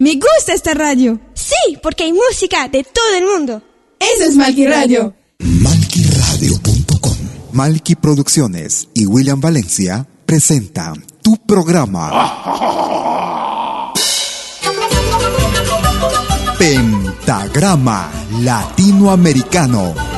Me gusta esta radio. Sí, porque hay música de todo el mundo. Eso es Malky Radio. Malquiradio.com Malky Producciones y William Valencia presentan tu programa. Pentagrama Latinoamericano.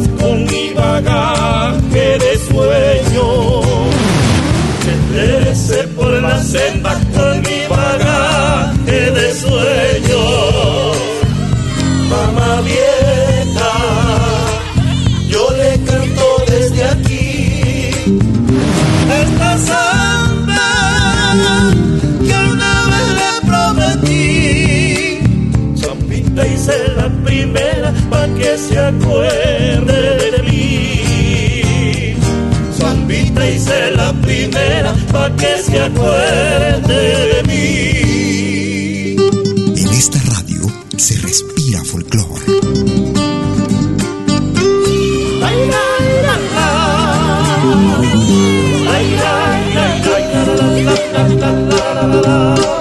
Con mi bagaje se acuerde de mí. En esta radio se respira folclore.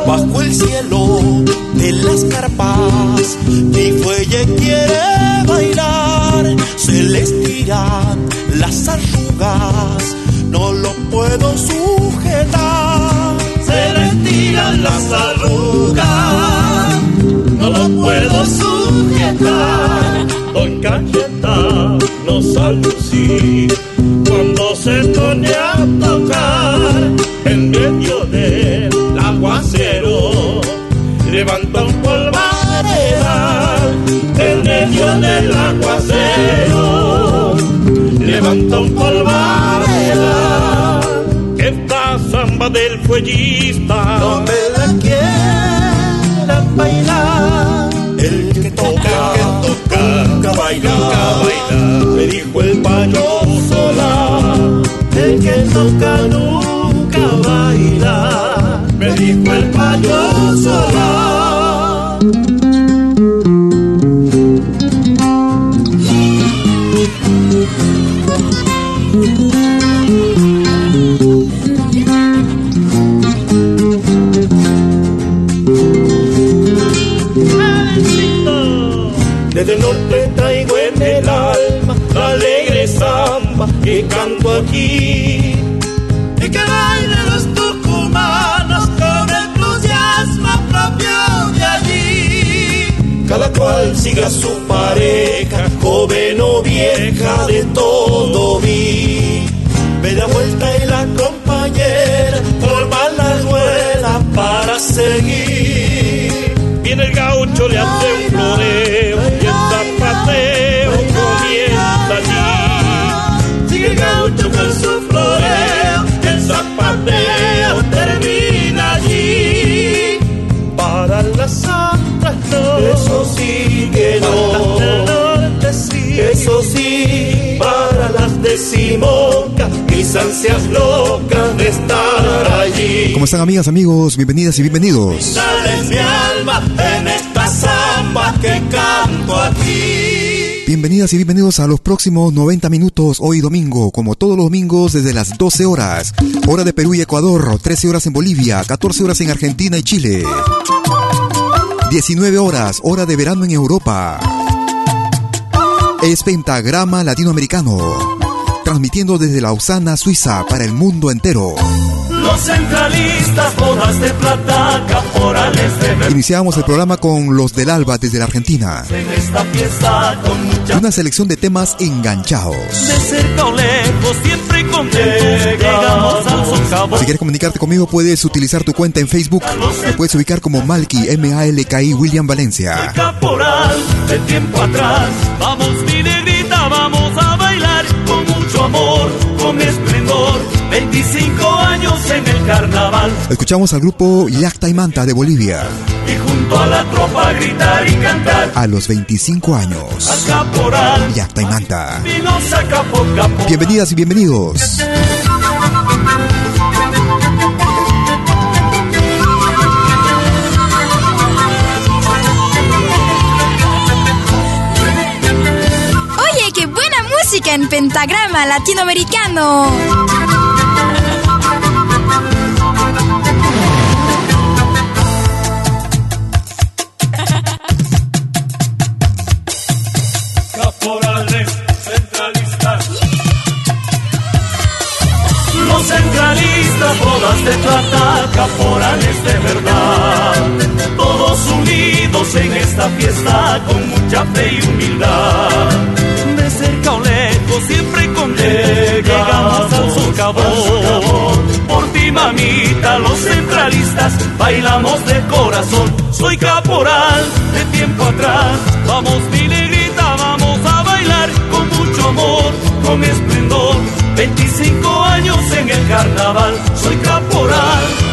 Bajo el cielo de las carpas, mi fuelle quiere bailar. Se le estiran las arrugas, Cayetano Salucí, cuando se pone a tocar en medio del aguacero, levanta un polvaderal en medio del aguacero, levanta un polvaderal. Esta samba del fuellista me la quieran bailar. Nunca baila, nunca. Me dijo el paño sola. El que toca nunca baila. Me dijo el paño Y que bailen los tucumanos con entusiasmo propio de allí. Cada cual siga su pareja, joven o vieja, de todo mis ansias no loca de estar allí. ¿Cómo están amigas, amigos? Bienvenidas y bienvenidos. Sales mi alma en esta samba que canto aquí. Bienvenidas y bienvenidos a los próximos 90 minutos hoy domingo, como todos los domingos desde las 12 horas, hora de Perú y Ecuador, 13 horas en Bolivia, 14 horas en Argentina y Chile. 19 horas, hora de verano en Europa. Es Pentagrama Latinoamericano, transmitiendo desde Lausana, Suiza, para el mundo entero. Los centralistas, bodas de plata, caporales de Iniciamos el programa con Los del Alba desde la Argentina. En esta fiesta con mucha Una selección de temas enganchados. de cerca o lejos, siempre llegamos al socavo. Si quieres comunicarte conmigo, puedes utilizar tu cuenta en Facebook. Me puedes ubicar como Malky, M-A-L-K-I, William Valencia. Caporal, de tiempo atrás, vamos mi negrita, vamos a bailar carnaval Escuchamos al grupo Yacta y Manta de Bolivia y junto a la tropa gritar y cantar. a los 25 años. Al caporal, Yacta y Manta. Capo capo. Bienvenidas y bienvenidos. Oye, qué buena música en pentagrama latinoamericano. De plata, caporales de verdad. Todos unidos en esta fiesta con mucha fe y humildad. De cerca o lejos, siempre con llegamos al socavón. Por ti, mamita, los centralistas bailamos de corazón. Soy caporal de tiempo atrás. Vamos, mi negrita, vamos a bailar con mucho amor, con esplendor. 25 años en el carnaval, soy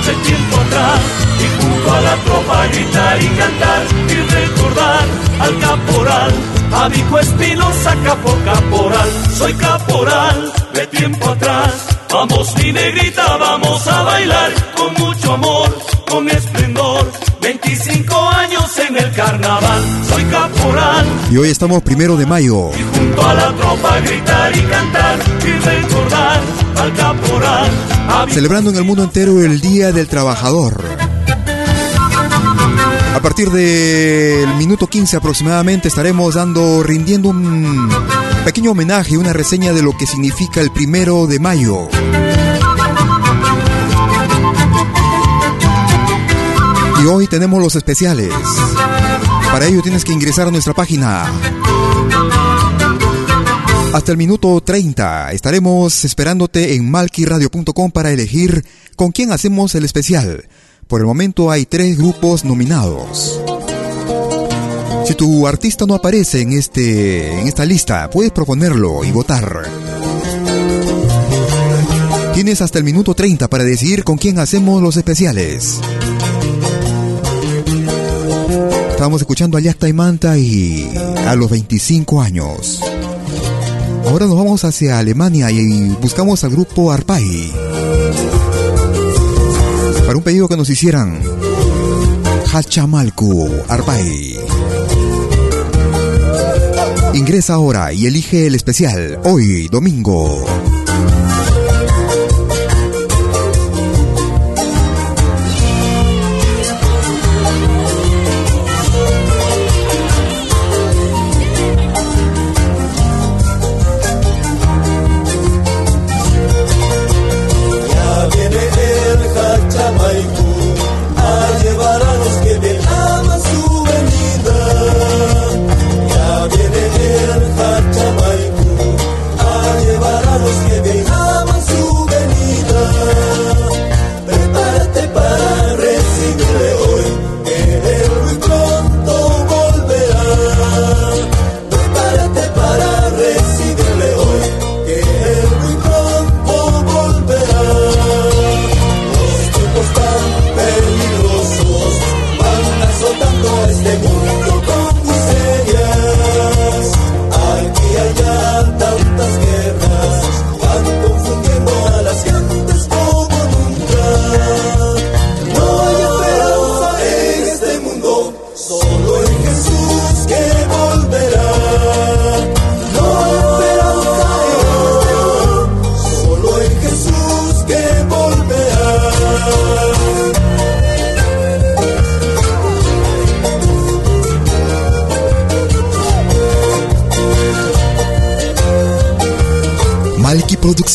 de tiempo atrás. Y junto a la tropa gritar y cantar y recordar al caporal. A hijo Espinosa, capo caporal, soy caporal de tiempo atrás. Vamos mi negrita, vamos a bailar con mucho amor, con esplendor. 25 años en el carnaval, soy caporal. Y hoy estamos primero de mayo. Y junto a la tropa gritar y cantar y recordar al caporal. Celebrando en el mundo entero el Día del Trabajador. A partir del minuto 15 aproximadamente estaremos dando, rindiendo un pequeño homenaje, una reseña de lo que significa el primero de mayo. Y hoy tenemos los especiales. Para ello tienes que ingresar a nuestra página. Hasta el minuto 30 estaremos esperándote en malquiradio.com para elegir con quién hacemos el especial. Por el momento hay tres grupos nominados. Si tu artista no aparece en, este, en esta lista, puedes proponerlo y votar. Tienes hasta el minuto 30 para decidir con quién hacemos los especiales. Estamos escuchando a Yacta y Manta y a los 25 años. Ahora nos vamos hacia Alemania y buscamos al grupo Arpai. Para un pedido que nos hicieran. Hachamalku Arpai. Ingresa ahora y elige el especial hoy, domingo.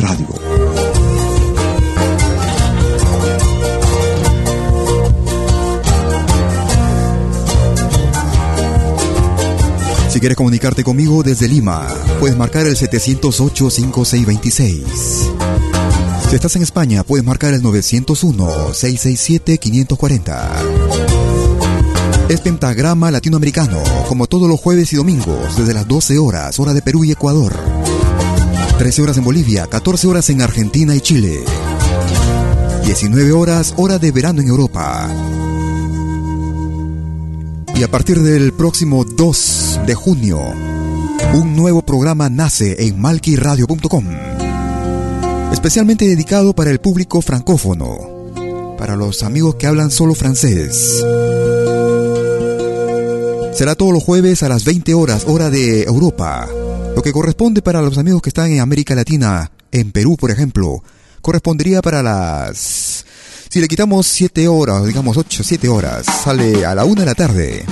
Radio. Si quieres comunicarte conmigo desde Lima, puedes marcar el 708-5626. Si estás en España, puedes marcar el 901-667-540. Es Pentagrama Latinoamericano, como todos los jueves y domingos, desde las 12 horas, hora de Perú y Ecuador. 13 horas en Bolivia, 14 horas en Argentina y Chile. 19 horas, hora de verano en Europa. Y a partir del próximo 2 de junio, un nuevo programa nace en malquiradio.com. Especialmente dedicado para el público francófono, para los amigos que hablan solo francés. Será todos los jueves a las 20 horas, hora de Europa. Lo que corresponde para los amigos que están en América Latina, en Perú, por ejemplo, correspondería para las... Si le quitamos 7 horas, digamos 8, 7 horas, sale a la 1 de la tarde.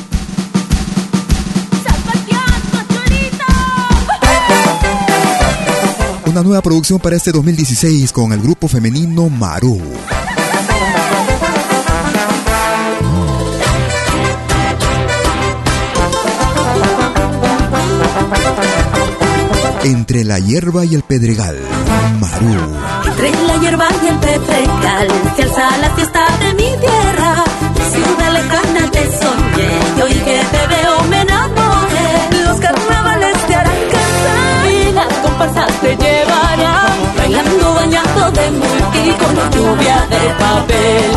Una nueva producción para este 2016 con el grupo femenino Maru. Entre la hierba y el pedregal, Maru. Entre la hierba y el pedregal, se alza la fiesta de mi tierra. Ciudad lejana te soñé, y hoy que te veo me enamoré. Los carnavales te harán cantar y las comparsas te llevarán. Bailando bañado de con lluvia de papel.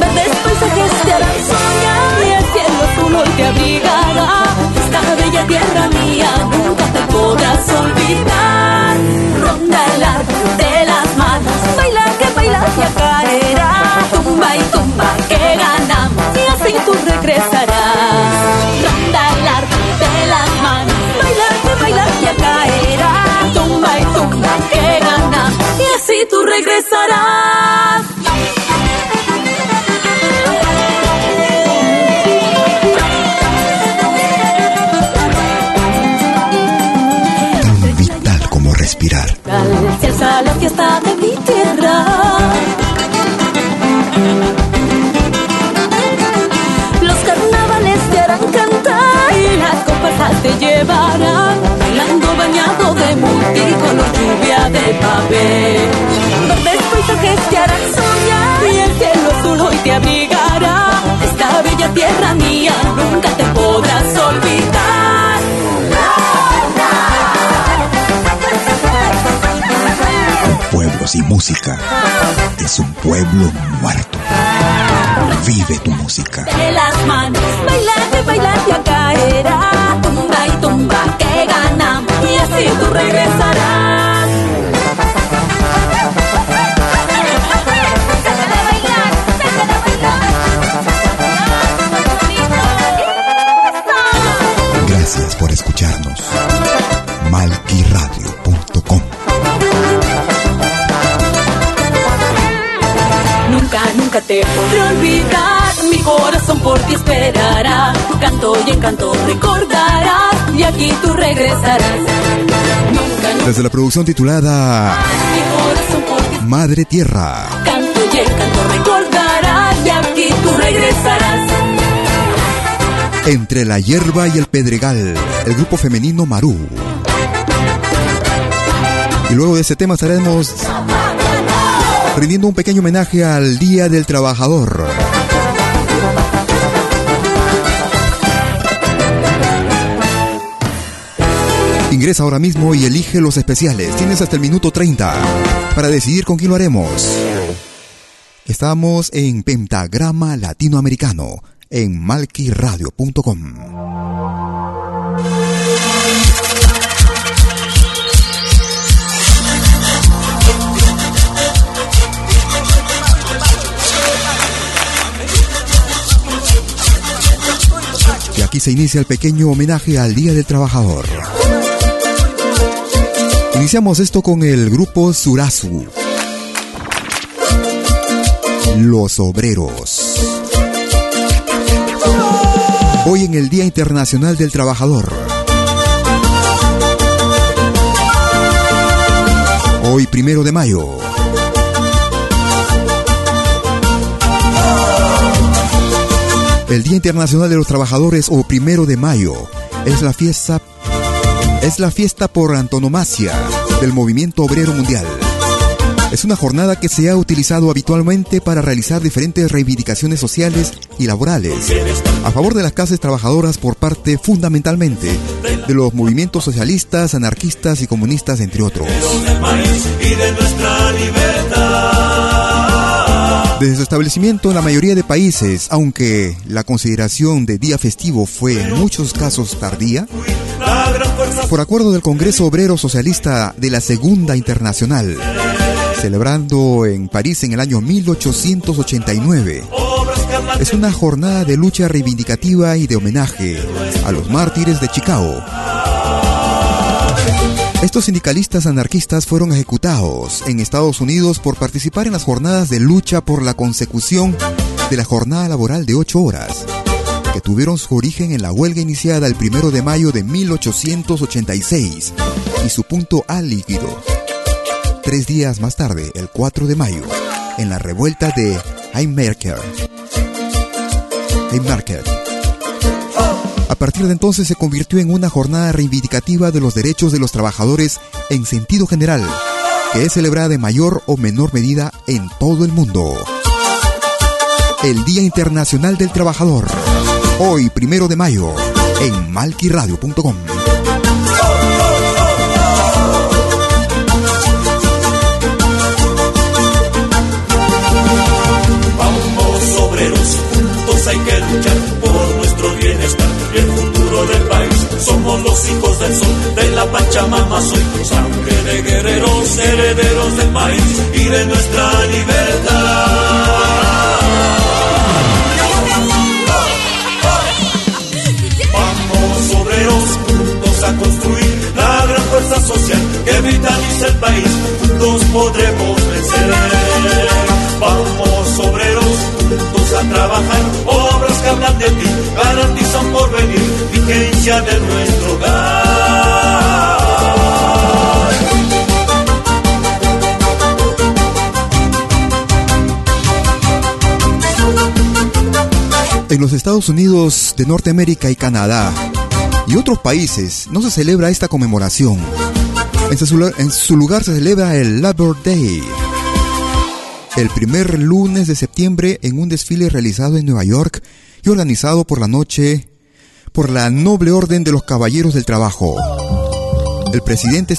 Verdes paisajes te harán soñar y el cielo azul hoy te abrigará. Esta bella tierra mía olvidar. Ronda el arco de las manos, baila que baila y caerá. Tumba y tumba que ganamos y así tú regresarás. Ronda el arco de las manos, baila que baila y caerá. Tumba y tumba que ganamos y así tú regresarás. La fiesta de mi tierra. Los carnavales te harán cantar y las copas te llevarán. Bailando bañado de multicolor, lluvia de papel. Verdes paisajes te harán soñar y el cielo azul hoy te abrigará. Esta bella tierra mía nunca te podrás olvidar. Sin música es un pueblo muerto. Vive tu música. De las manos, bailate, bailate, caerá. Tumba y tumba que ganamos y así tú regresarás. Desde la producción titulada Madre Tierra. Canto y encanto recordarás. regresarás. Entre la hierba y el pedregal, el grupo femenino Marú. Y luego de ese tema estaremos rindiendo un pequeño homenaje al Día del Trabajador. Ingresa ahora mismo y elige los especiales. Tienes hasta el minuto 30 para decidir con quién lo haremos. Estamos en Pentagrama Latinoamericano en malquiradio.com. Y aquí se inicia el pequeño homenaje al Día del Trabajador. Iniciamos esto con el grupo Surazu. Los Obreros. Hoy en el Día Internacional del Trabajador. Hoy primero de mayo. El Día Internacional de los Trabajadores o primero de mayo es la fiesta es la fiesta por antonomasia del movimiento obrero mundial. Es una jornada que se ha utilizado habitualmente para realizar diferentes reivindicaciones sociales y laborales a favor de las clases trabajadoras por parte fundamentalmente de los movimientos socialistas, anarquistas y comunistas, entre otros. Desde su establecimiento en la mayoría de países, aunque la consideración de día festivo fue en muchos casos tardía, por acuerdo del Congreso Obrero Socialista de la Segunda Internacional, celebrando en París en el año 1889, es una jornada de lucha reivindicativa y de homenaje a los mártires de Chicago estos sindicalistas anarquistas fueron ejecutados en Estados Unidos por participar en las jornadas de lucha por la consecución de la jornada laboral de ocho horas, que tuvieron su origen en la huelga iniciada el 1 de mayo de 1886 y su punto álgido tres días más tarde, el 4 de mayo, en la revuelta de Haymarket. Haymarket a partir de entonces se convirtió en una jornada reivindicativa de los derechos de los trabajadores en sentido general, que es celebrada en mayor o menor medida en todo el mundo. El Día Internacional del Trabajador, hoy primero de mayo, en malquiradio.com. Vamos obreros, juntos hay que luchar Somos los hijos del sol, de la Pachamama soy sangre de guerreros, herederos del país y de nuestra libertad. Vamos obreros juntos a construir la gran fuerza social que vitaliza el país, juntos podremos vencer. Vamos a trabajar, obras que hablan de ti, garantizan por venir, vigencia de nuestro hogar. En los Estados Unidos de Norteamérica y Canadá y otros países no se celebra esta conmemoración. En su, en su lugar se celebra el Labor Day, el primer lunes de septiembre en un desfile realizado en Nueva York y organizado por la noche por la Noble Orden de los Caballeros del Trabajo. El presidente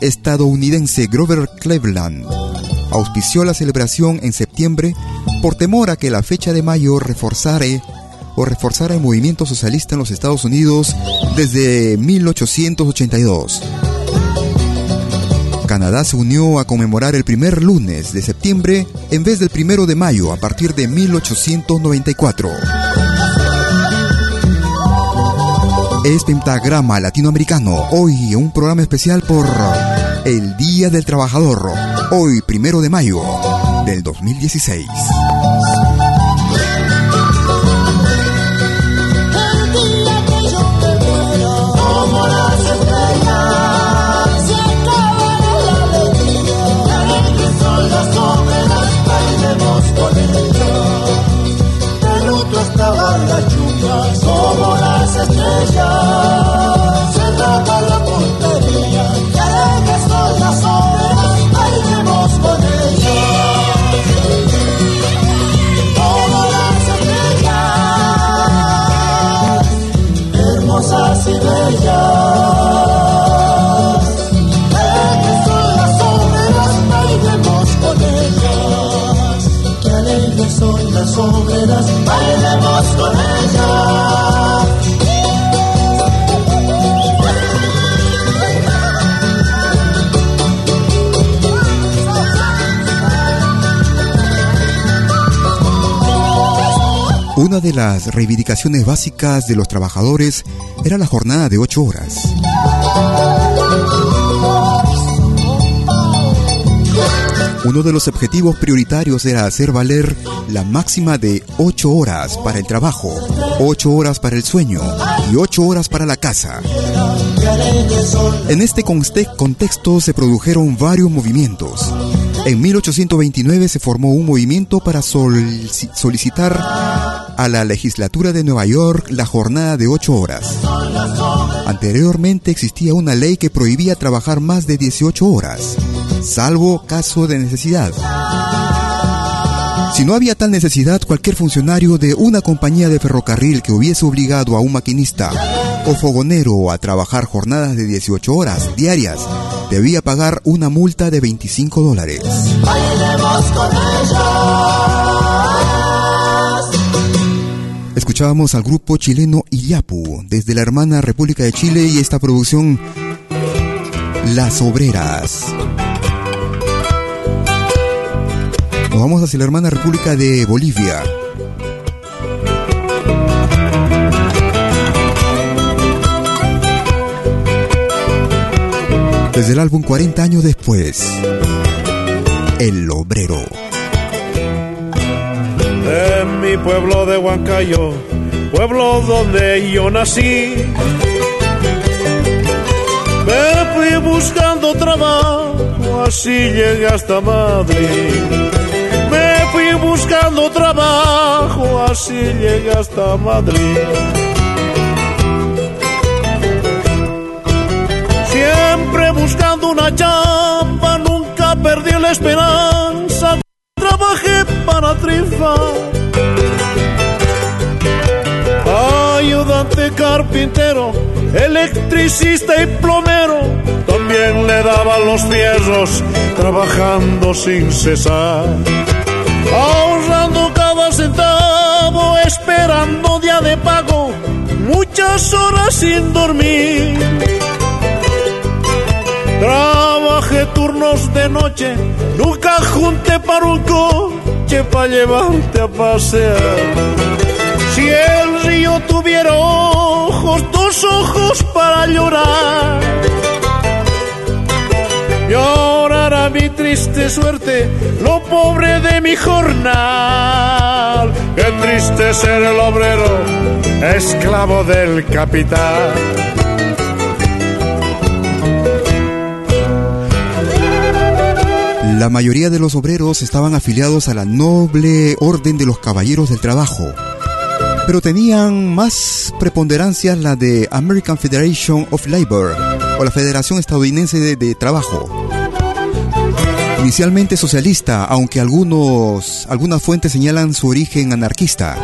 estadounidense Grover Cleveland auspició la celebración en septiembre por temor a que la fecha de mayo reforzara o reforzara el movimiento socialista en los Estados Unidos desde 1882. Canadá se unió a conmemorar el primer lunes de septiembre en vez del primero de mayo a partir de 1894. Es Pentagrama Latinoamericano, hoy un programa especial por el Día del Trabajador, hoy primero de mayo del 2016. Las reivindicaciones básicas de los trabajadores era la jornada de ocho horas. Uno de los objetivos prioritarios era hacer valer la máxima de ocho horas para el trabajo, ocho horas para el sueño y ocho horas para la casa. En este conte- contexto se produjeron varios movimientos. En 1829 se formó un movimiento para sol- solicitar a la legislatura de Nueva York la jornada de ocho horas. Anteriormente existía una ley que prohibía trabajar más de 18 horas, salvo caso de necesidad. Si no había tal necesidad, cualquier funcionario de una compañía de ferrocarril que hubiese obligado a un maquinista o fogonero a trabajar jornadas de 18 horas diarias debía pagar una multa de 25 dólares. Escuchábamos al grupo chileno Iyapu desde la hermana República de Chile y esta producción Las Obreras. Nos vamos hacia la hermana República de Bolivia. Desde el álbum 40 años después, El Obrero. En mi pueblo de Huancayo, pueblo donde yo nací. Me fui buscando trabajo, así llegué hasta Madrid. Me fui buscando trabajo, así llegué hasta Madrid. Siempre buscando una chamba, nunca perdí la esperanza trabajé para triunfar. Ayudante carpintero, electricista y plomero, también le daban los fierros, trabajando sin cesar. Ahorrando cada centavo, esperando día de pago, muchas horas sin dormir. Trabajé turnos de noche, nunca junté para un coche para llevarte a pasear. Si el río tuviera ojos, dos ojos para llorar. Llorará mi triste suerte, lo pobre de mi jornal. Qué triste ser el obrero, esclavo del capital. La mayoría de los obreros estaban afiliados a la noble orden de los caballeros del trabajo, pero tenían más preponderancia la de American Federation of Labor o la Federación Estadounidense de, de Trabajo. Inicialmente socialista, aunque algunos, algunas fuentes señalan su origen anarquista.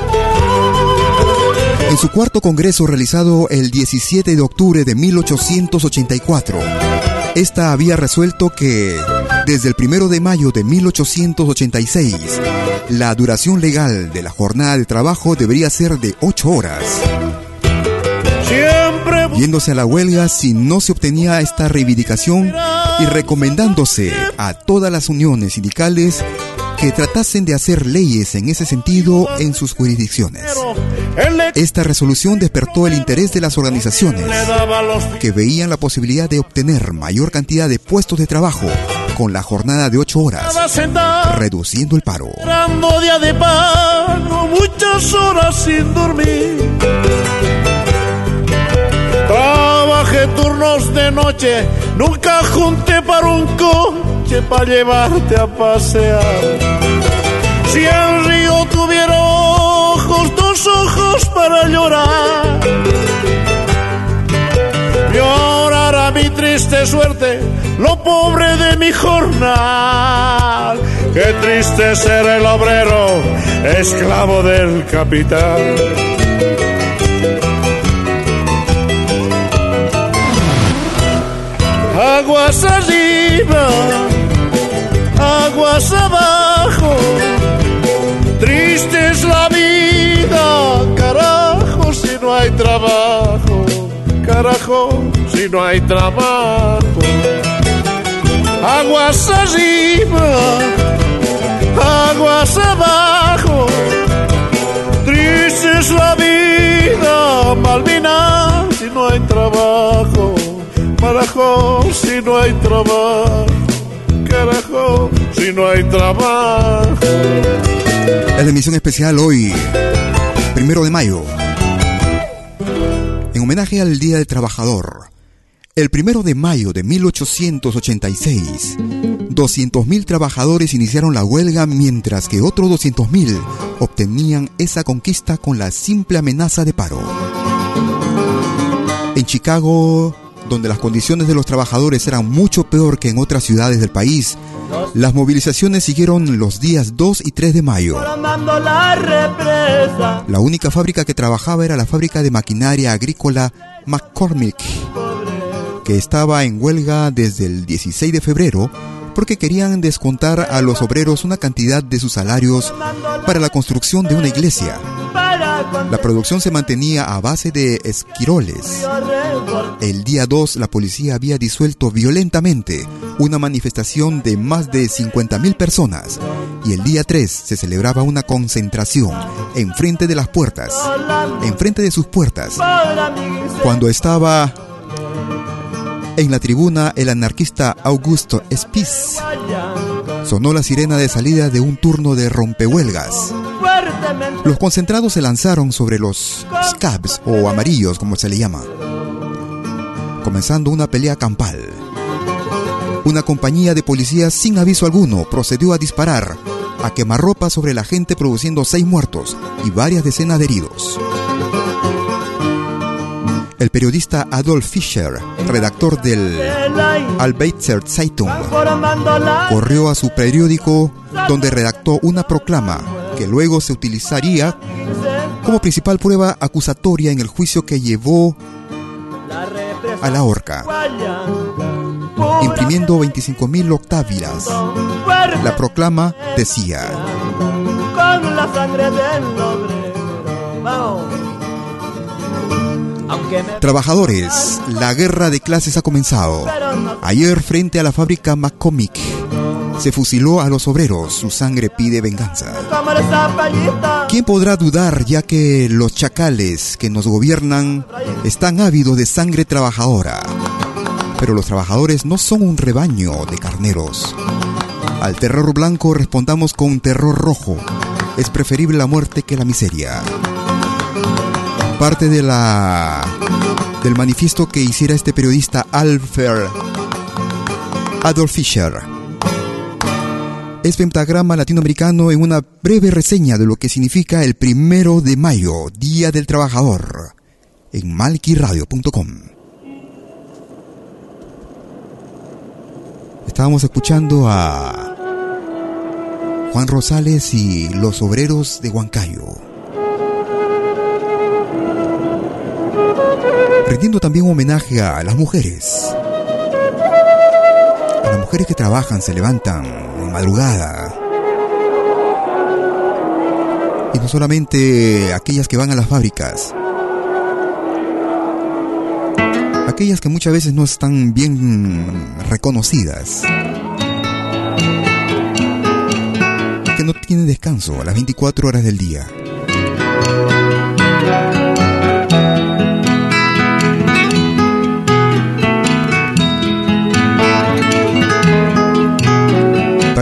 En su cuarto congreso realizado el 17 de octubre de 1884, esta había resuelto que desde el primero de mayo de 1886, la duración legal de la jornada de trabajo debería ser de 8 horas. Siempre Yéndose a la huelga si no se obtenía esta reivindicación y recomendándose a todas las uniones sindicales que tratasen de hacer leyes en ese sentido en sus jurisdicciones. Esta resolución despertó el interés de las organizaciones que veían la posibilidad de obtener mayor cantidad de puestos de trabajo con la jornada de 8 horas, reduciendo el paro. día de pago, muchas horas sin dormir. Trabajé turnos de noche, nunca junté para un coche para llevarte a pasear. Si el río tuviera ojos, dos ojos para llorar. Triste suerte, lo pobre de mi jornal. Qué triste ser el obrero, esclavo del capital. Aguas arriba, aguas abajo, triste es la vida, carajo si no hay trabajo, carajo si no hay trabajo. Aguas arriba, aguas abajo, triste es la vida, Malvina si no hay trabajo. Carajo, si no hay trabajo. Carajo, si no hay trabajo. Es la emisión especial hoy, primero de mayo, homenaje al Día del Trabajador. El primero de mayo de 1886, 200.000 trabajadores iniciaron la huelga mientras que otros 200.000 obtenían esa conquista con la simple amenaza de paro. En Chicago, donde las condiciones de los trabajadores eran mucho peor que en otras ciudades del país, las movilizaciones siguieron los días 2 y 3 de mayo. La única fábrica que trabajaba era la fábrica de maquinaria agrícola McCormick, que estaba en huelga desde el 16 de febrero porque querían descontar a los obreros una cantidad de sus salarios para la construcción de una iglesia. La producción se mantenía a base de esquiroles. El día 2 la policía había disuelto violentamente una manifestación de más de 50.000 personas y el día 3 se celebraba una concentración enfrente de las puertas, enfrente de sus puertas. Cuando estaba en la tribuna el anarquista Augusto Spies sonó la sirena de salida de un turno de rompehuelgas. Los concentrados se lanzaron sobre los scabs o amarillos como se le llama, comenzando una pelea campal. Una compañía de policías sin aviso alguno procedió a disparar a quemarropa sobre la gente produciendo seis muertos y varias decenas de heridos. El periodista Adolf Fischer, redactor del Albeitzer Zeitung, corrió a su periódico donde redactó una proclama que luego se utilizaría como principal prueba acusatoria en el juicio que llevó a la horca, imprimiendo 25.000 octávilas. La proclama decía, Trabajadores, la guerra de clases ha comenzado. Ayer frente a la fábrica McCormick se fusiló a los obreros, su sangre pide venganza. ¿Quién podrá dudar ya que los chacales que nos gobiernan están ávidos de sangre trabajadora? Pero los trabajadores no son un rebaño de carneros. Al terror blanco respondamos con terror rojo. Es preferible la muerte que la miseria parte de la del manifiesto que hiciera este periodista Alfer Adolf Fischer. Es pentagrama latinoamericano en una breve reseña de lo que significa el primero de mayo, Día del Trabajador, en malquiradio.com. Estábamos escuchando a Juan Rosales y los obreros de Huancayo. Rindiendo también homenaje a las mujeres. A las mujeres que trabajan, se levantan en madrugada. Y no solamente aquellas que van a las fábricas. Aquellas que muchas veces no están bien reconocidas. Que no tienen descanso a las 24 horas del día.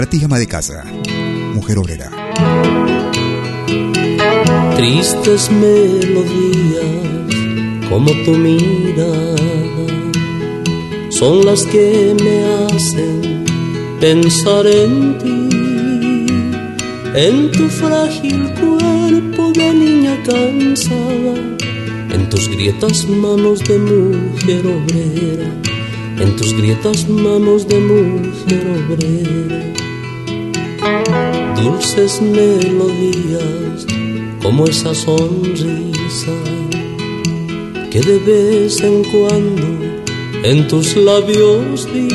Para ti, de casa, mujer obrera. Tristes melodías como tu mirada son las que me hacen pensar en ti, en tu frágil cuerpo de niña cansada, en tus grietas manos de mujer obrera, en tus grietas manos de mujer obrera. Dulces melodías como esa sonrisa que de vez en cuando en tus labios vi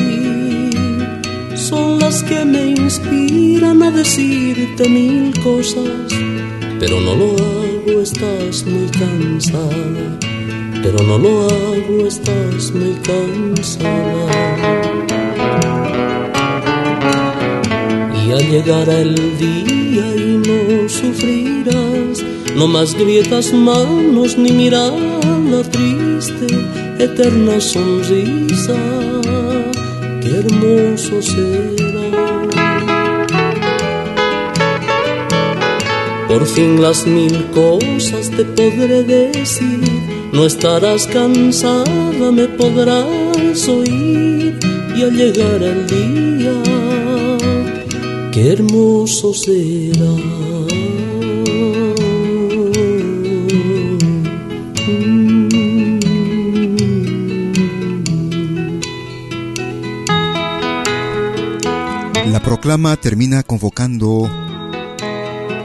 son las que me inspiran a decirte mil cosas, pero no lo hago, estás muy cansada, pero no lo hago, estás muy cansada. Y al llegar el día y no sufrirás, no más grietas manos ni mirada triste, eterna sonrisa, qué hermoso será. Por fin las mil cosas te podré decir, no estarás cansada, me podrás oír. Y al llegar el día, qué hermoso será. La proclama termina convocando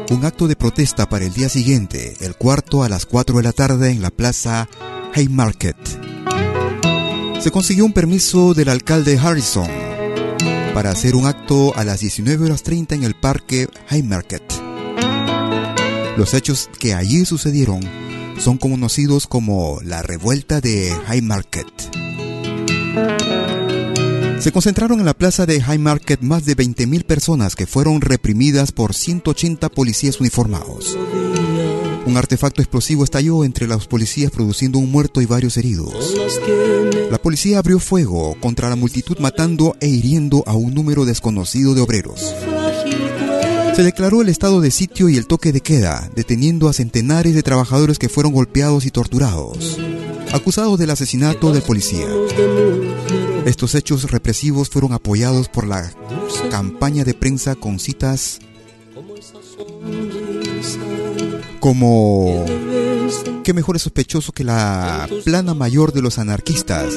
un acto de protesta para el día siguiente, el cuarto a las 4 de la tarde en la plaza Haymarket. Se consiguió un permiso del alcalde Harrison para hacer un acto a las 19 horas 30 en el parque Haymarket. Los hechos que allí sucedieron son conocidos como la revuelta de Haymarket. Se concentraron en la plaza de Haymarket más de 20.000 personas que fueron reprimidas por 180 policías uniformados. Un artefacto explosivo estalló entre los policías produciendo un muerto y varios heridos. La policía abrió fuego contra la multitud matando e hiriendo a un número desconocido de obreros. Se declaró el estado de sitio y el toque de queda, deteniendo a centenares de trabajadores que fueron golpeados y torturados, acusados del asesinato del policía. Estos hechos represivos fueron apoyados por la campaña de prensa con citas como ¿Qué mejor es sospechoso que la plana mayor de los anarquistas?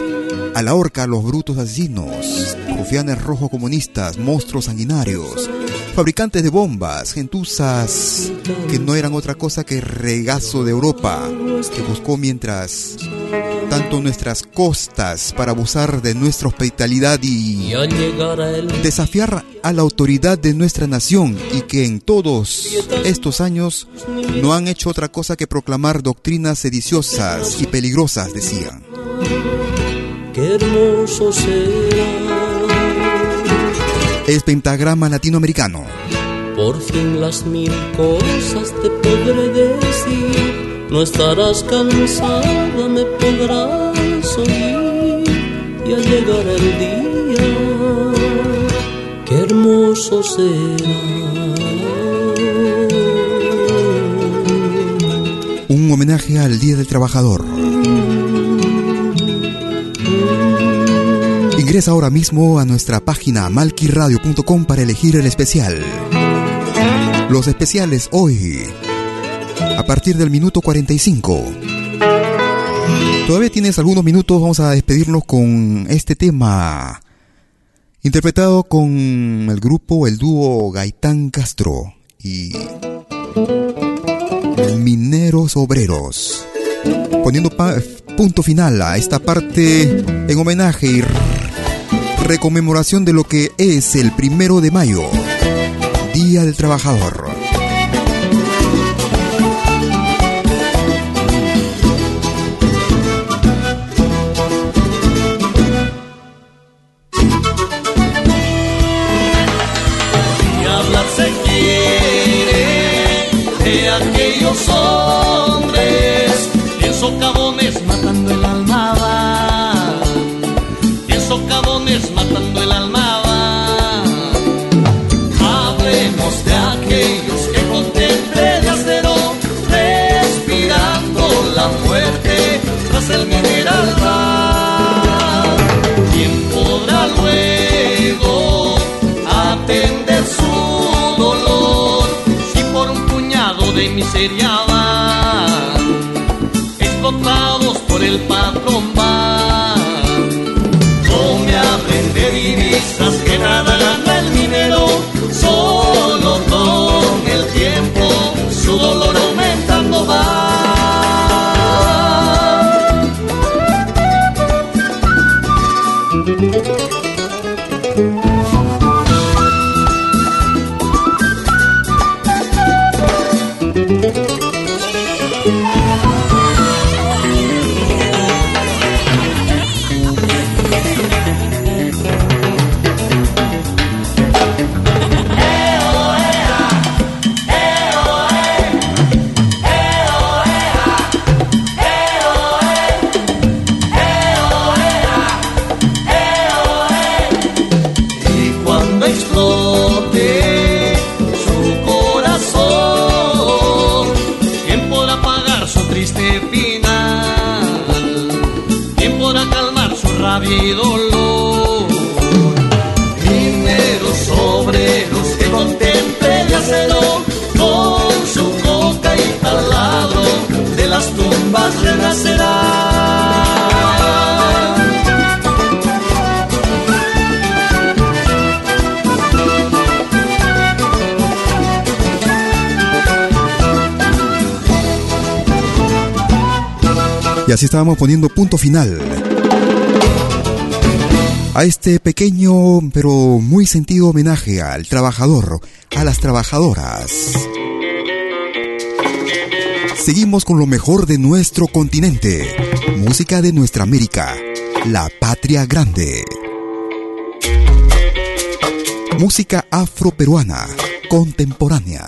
A la horca los brutos asesinos, rufianes rojos comunistas, monstruos sanguinarios, fabricantes de bombas, gentuzas que no eran otra cosa que regazo de Europa, que buscó mientras tanto nuestras costas para abusar de nuestra hospitalidad y desafiar a la autoridad de nuestra nación y que en todos estos años no han hecho otra cosa que proclamar doctrinas sediciosas y peligrosas, decían. Qué hermoso será. Es pentagrama latinoamericano. Por fin las mil cosas te podré decir. No estarás cansada, me podrás oír. Y al llegar el día, qué hermoso será. Un homenaje al Día del Trabajador. Ingresa ahora mismo a nuestra página malquiradio.com para elegir el especial. Los especiales hoy, a partir del minuto 45. Todavía tienes algunos minutos, vamos a despedirnos con este tema, interpretado con el grupo, el dúo Gaitán Castro y Mineros Obreros, poniendo punto final a esta parte en homenaje y reconmemoración de lo que es el primero de mayo, Día del Trabajador. el general Paz. ¿Quién podrá luego atender su dolor si por un puñado de miseria van explotados por el patrón va? así estábamos poniendo punto final a este pequeño pero muy sentido homenaje al trabajador, a las trabajadoras. Seguimos con lo mejor de nuestro continente, música de nuestra América, la patria grande. Música afroperuana, contemporánea.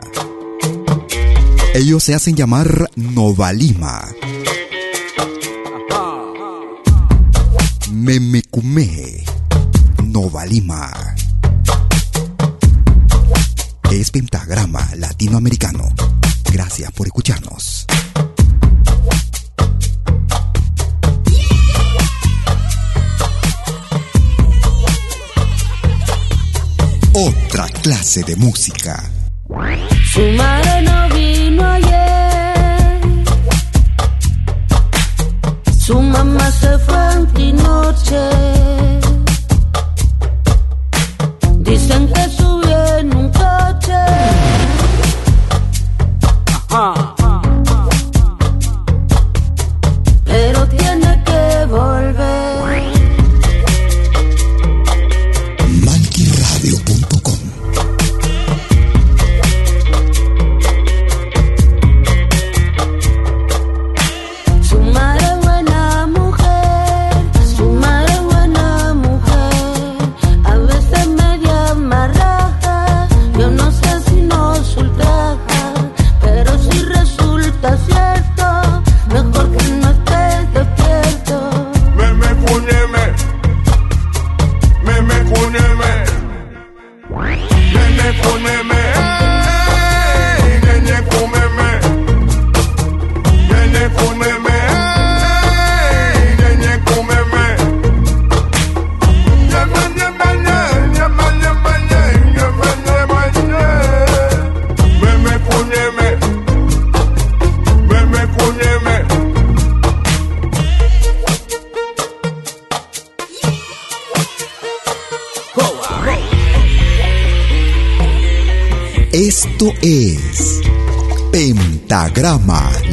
Ellos se hacen llamar Nova Lima. Memecumé, Nova Lima. Es Pentagrama Latinoamericano. Gracias por escucharnos. Otra clase de música.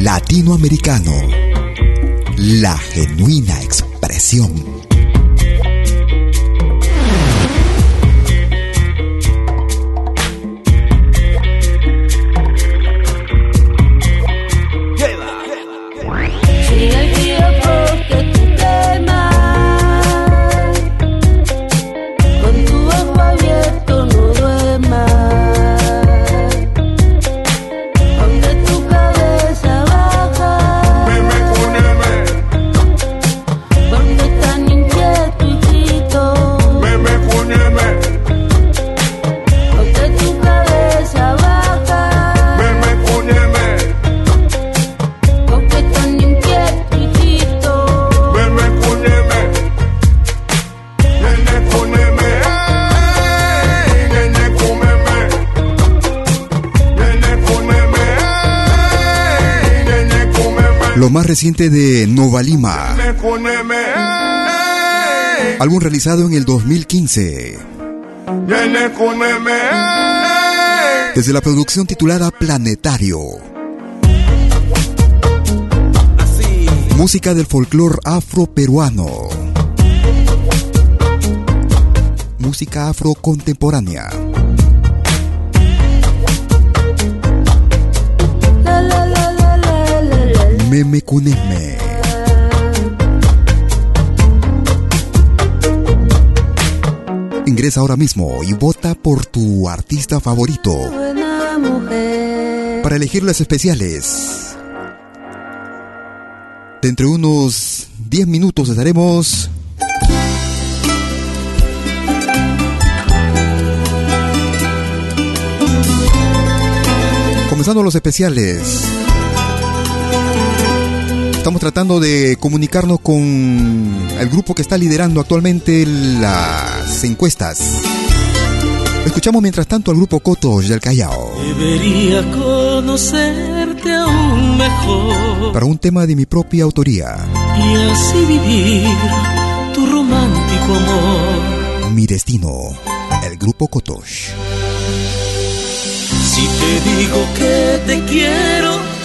latinoamericano, la genuina expresión. Lo más reciente de Nova Lima. Álbum realizado en el 2015. Desde la producción titulada Planetario. Música del folclore afro-peruano. Música afro-contemporánea. Meme Kuneme. Ingresa ahora mismo y vota por tu artista favorito. Para elegir las especiales. Dentro de unos 10 minutos estaremos comenzando los especiales. Estamos tratando de comunicarnos con el grupo que está liderando actualmente las encuestas. Escuchamos mientras tanto al grupo Cotos del Callao. Debería conocerte aún mejor. Para un tema de mi propia autoría. Y así vivir tu romántico amor. Mi destino, el grupo Cotos. Si te digo que te quiero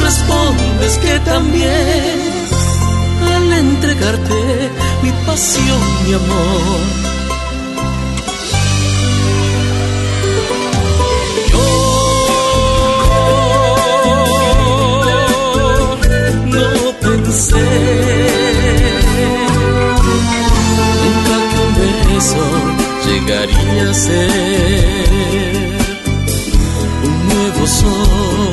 respondes que también al entregarte mi pasión, mi amor. Yo no pensé nunca que un beso llegaría a ser un nuevo sol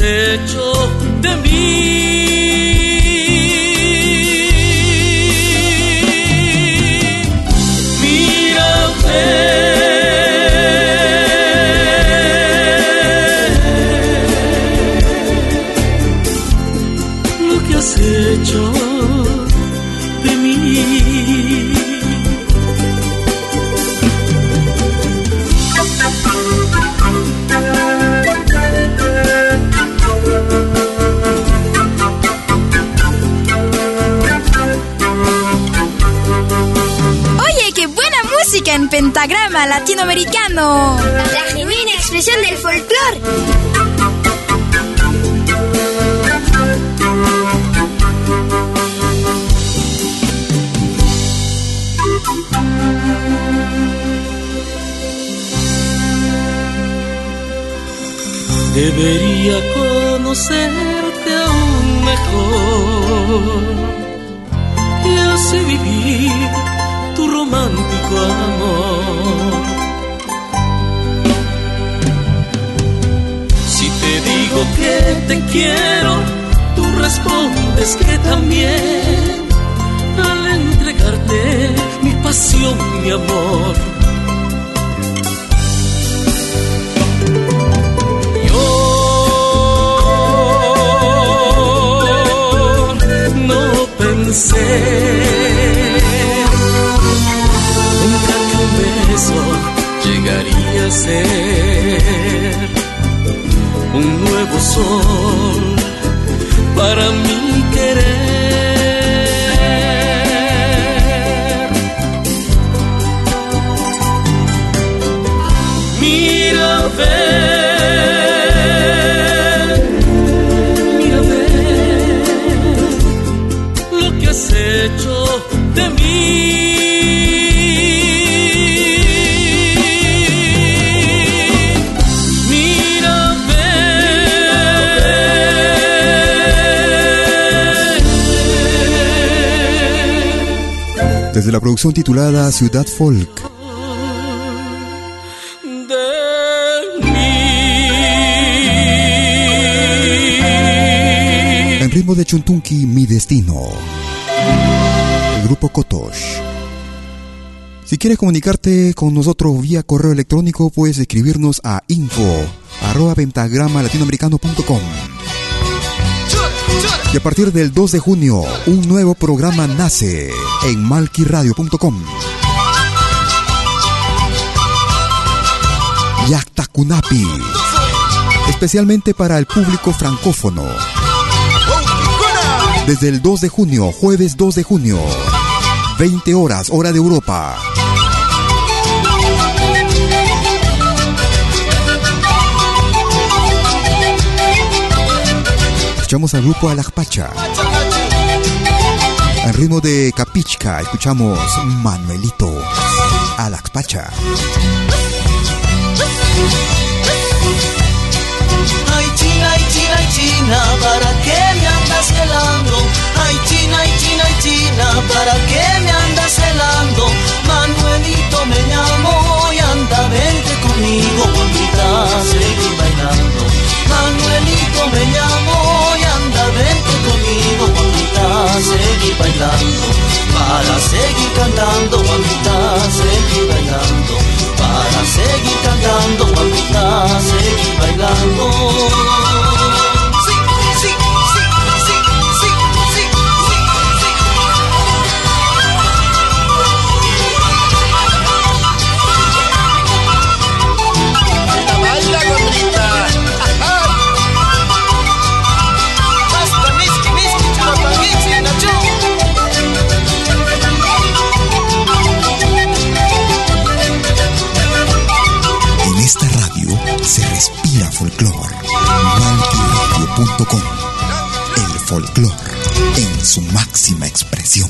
has hecho latinoamericano. La genuina expresión del folclore. Debería conocerte aún mejor y así vivir Si te digo que te quiero, tú respondes que también al entregarte mi pasión, mi amor. Yo no pensé llegaría a ser un nuevo sol para mi querer. Desde la producción titulada Ciudad Folk. En ritmo de Chuntunki, Mi Destino. El grupo Kotosh. Si quieres comunicarte con nosotros vía correo electrónico, puedes escribirnos a info arroba pentagrama latinoamericano.com. Y a partir del 2 de junio, un nuevo programa nace en malquiradio.com. Yaktakunapi, especialmente para el público francófono. Desde el 2 de junio, jueves 2 de junio, 20 horas, hora de Europa. Escuchamos al grupo Alajpacha. Al ritmo de Capichca, escuchamos Manuelito Alajpacha. Ay, China, ay, China, ay, China, ¿para qué me andas celando? Ay, China, ay, China, ay, China, ¿para qué me andas celando? Manuelito me llamo y anda, vente conmigo, bonita, seguir bailando. Manuelito me llamo bonita, seguir bailando. Para seguir cantando, bonita, seguir bailando. Para seguir cantando, bonita, seguir bailando. Respira folclor. El folclor en su máxima expresión.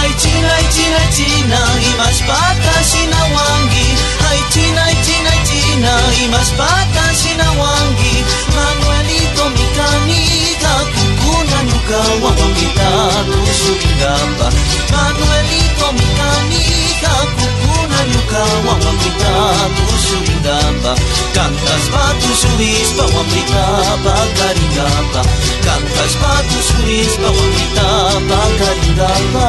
Ay, China, ay, China, China, y más patas, China, wangi. Ay, China, ay, China, China, y más patas, China, wangi. Manuelito, mi canita, cucuna, nuca, guaguita, tu mi canita, Kawa mamrita pusurindamba Cantas batu suris pa mamrita pa karindamba Cantas batu suris pa mamrita pa karindamba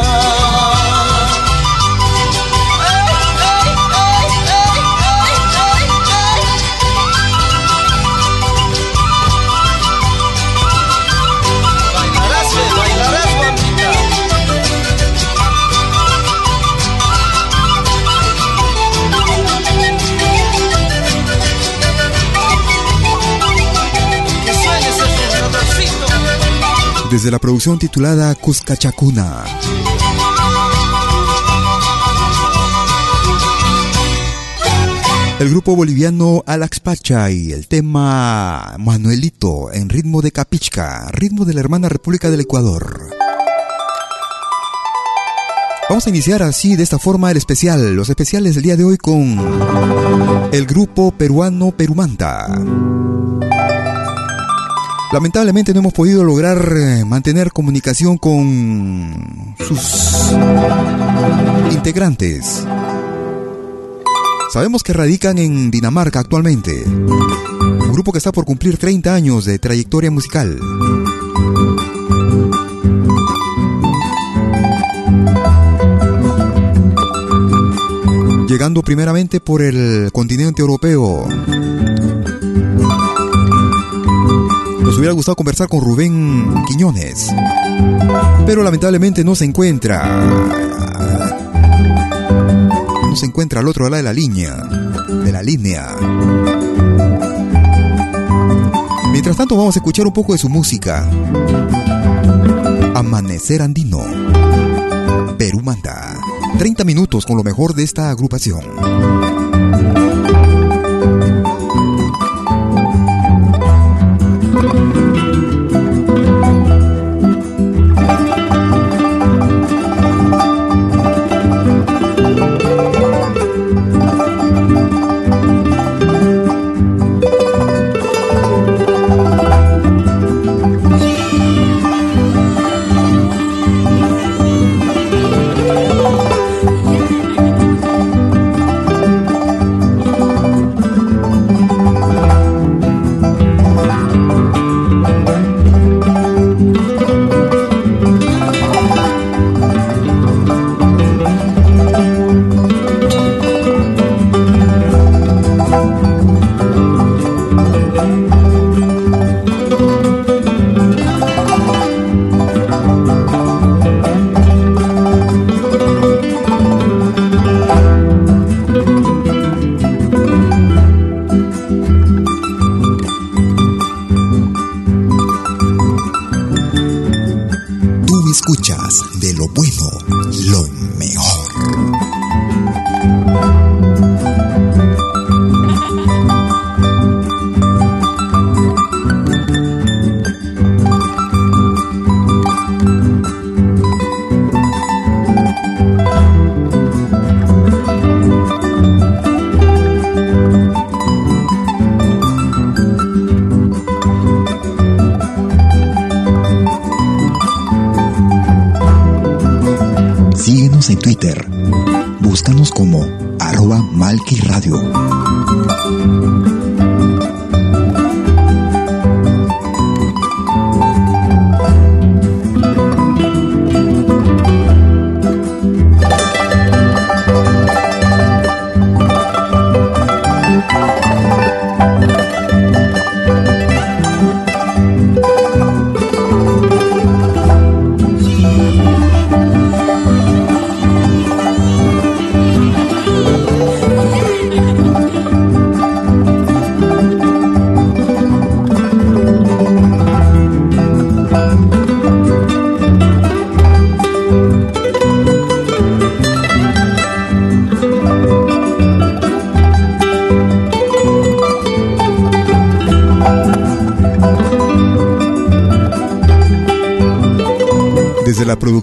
Desde la producción titulada Cuscachacuna. El grupo boliviano Alaxpacha y el tema Manuelito en ritmo de Capichca, ritmo de la hermana República del Ecuador. Vamos a iniciar así, de esta forma, el especial, los especiales del día de hoy con el grupo peruano Perumanta. Lamentablemente no hemos podido lograr eh, mantener comunicación con sus integrantes. Sabemos que radican en Dinamarca actualmente. Un grupo que está por cumplir 30 años de trayectoria musical. Llegando primeramente por el continente europeo. Nos hubiera gustado conversar con Rubén Quiñones, pero lamentablemente no se encuentra. No se encuentra al otro lado de la línea, de la línea. Mientras tanto vamos a escuchar un poco de su música. Amanecer Andino. Perú manda. 30 minutos con lo mejor de esta agrupación.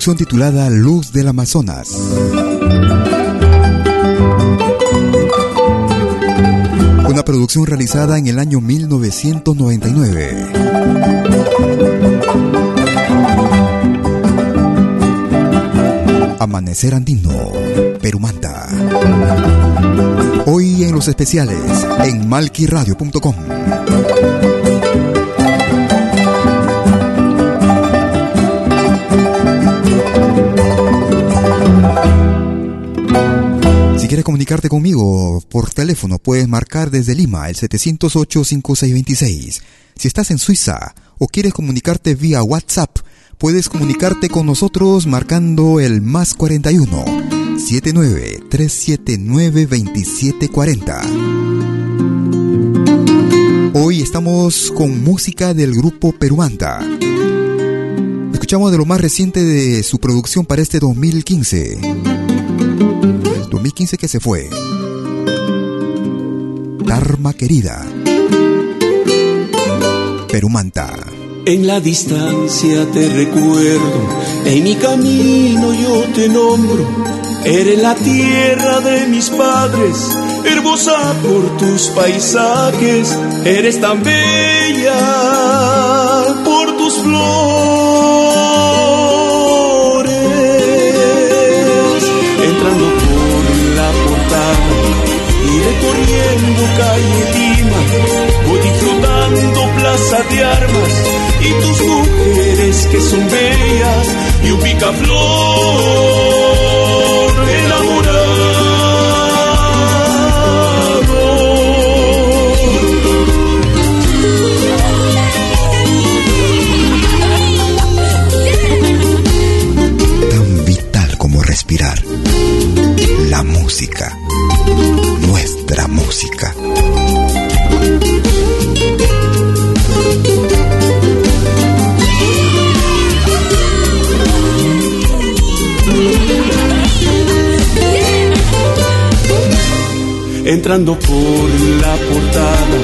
Producción titulada Luz del Amazonas. Una producción realizada en el año 1999. Amanecer Andino, Perumanta. Hoy en los especiales en malquiradio.com. comunicarte conmigo por teléfono, puedes marcar desde Lima el 708-5626. Si estás en Suiza o quieres comunicarte vía WhatsApp, puedes comunicarte con nosotros marcando el más 41 79 379 2740. Hoy estamos con música del grupo Peruanta. Escuchamos de lo más reciente de su producción para este 2015. 2015 que se fue. Dharma querida. Perumanta. En la distancia te recuerdo, en mi camino yo te nombro. Eres la tierra de mis padres, hermosa por tus paisajes. Eres tan bella por tus flores. Calle Lima, voy disfrutando plaza de armas y tus mujeres que son bellas y un picaflor entrando por la portada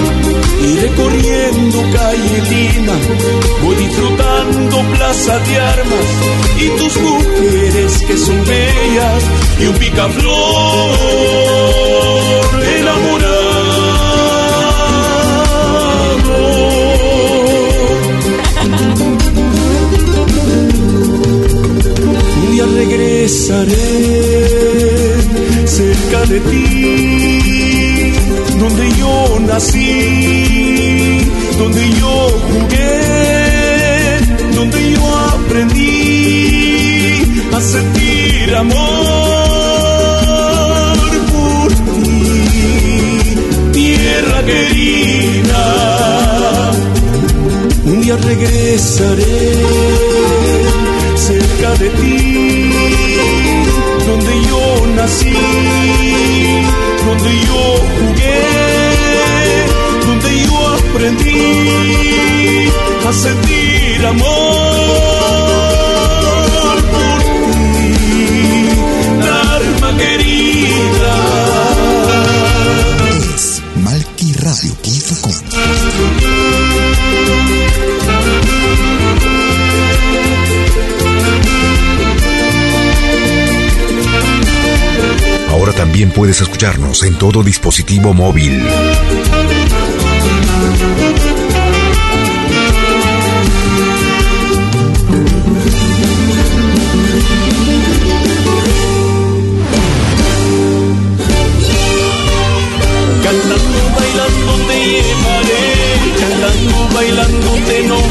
y recorriendo calle Lima, voy disfrutando plaza de armas y tus mujeres que son bellas y un picaflor enamorado. Un día regresaré cerca de ti, donde yo nací, donde yo jugué, donde yo aprendí a sentir amor por ti, tierra querida. Un día regresaré cerca de ti, sentir amor por ti, alma querida. Es Malqui Radio Ahora también puedes escucharnos en todo dispositivo móvil. Te nombraré,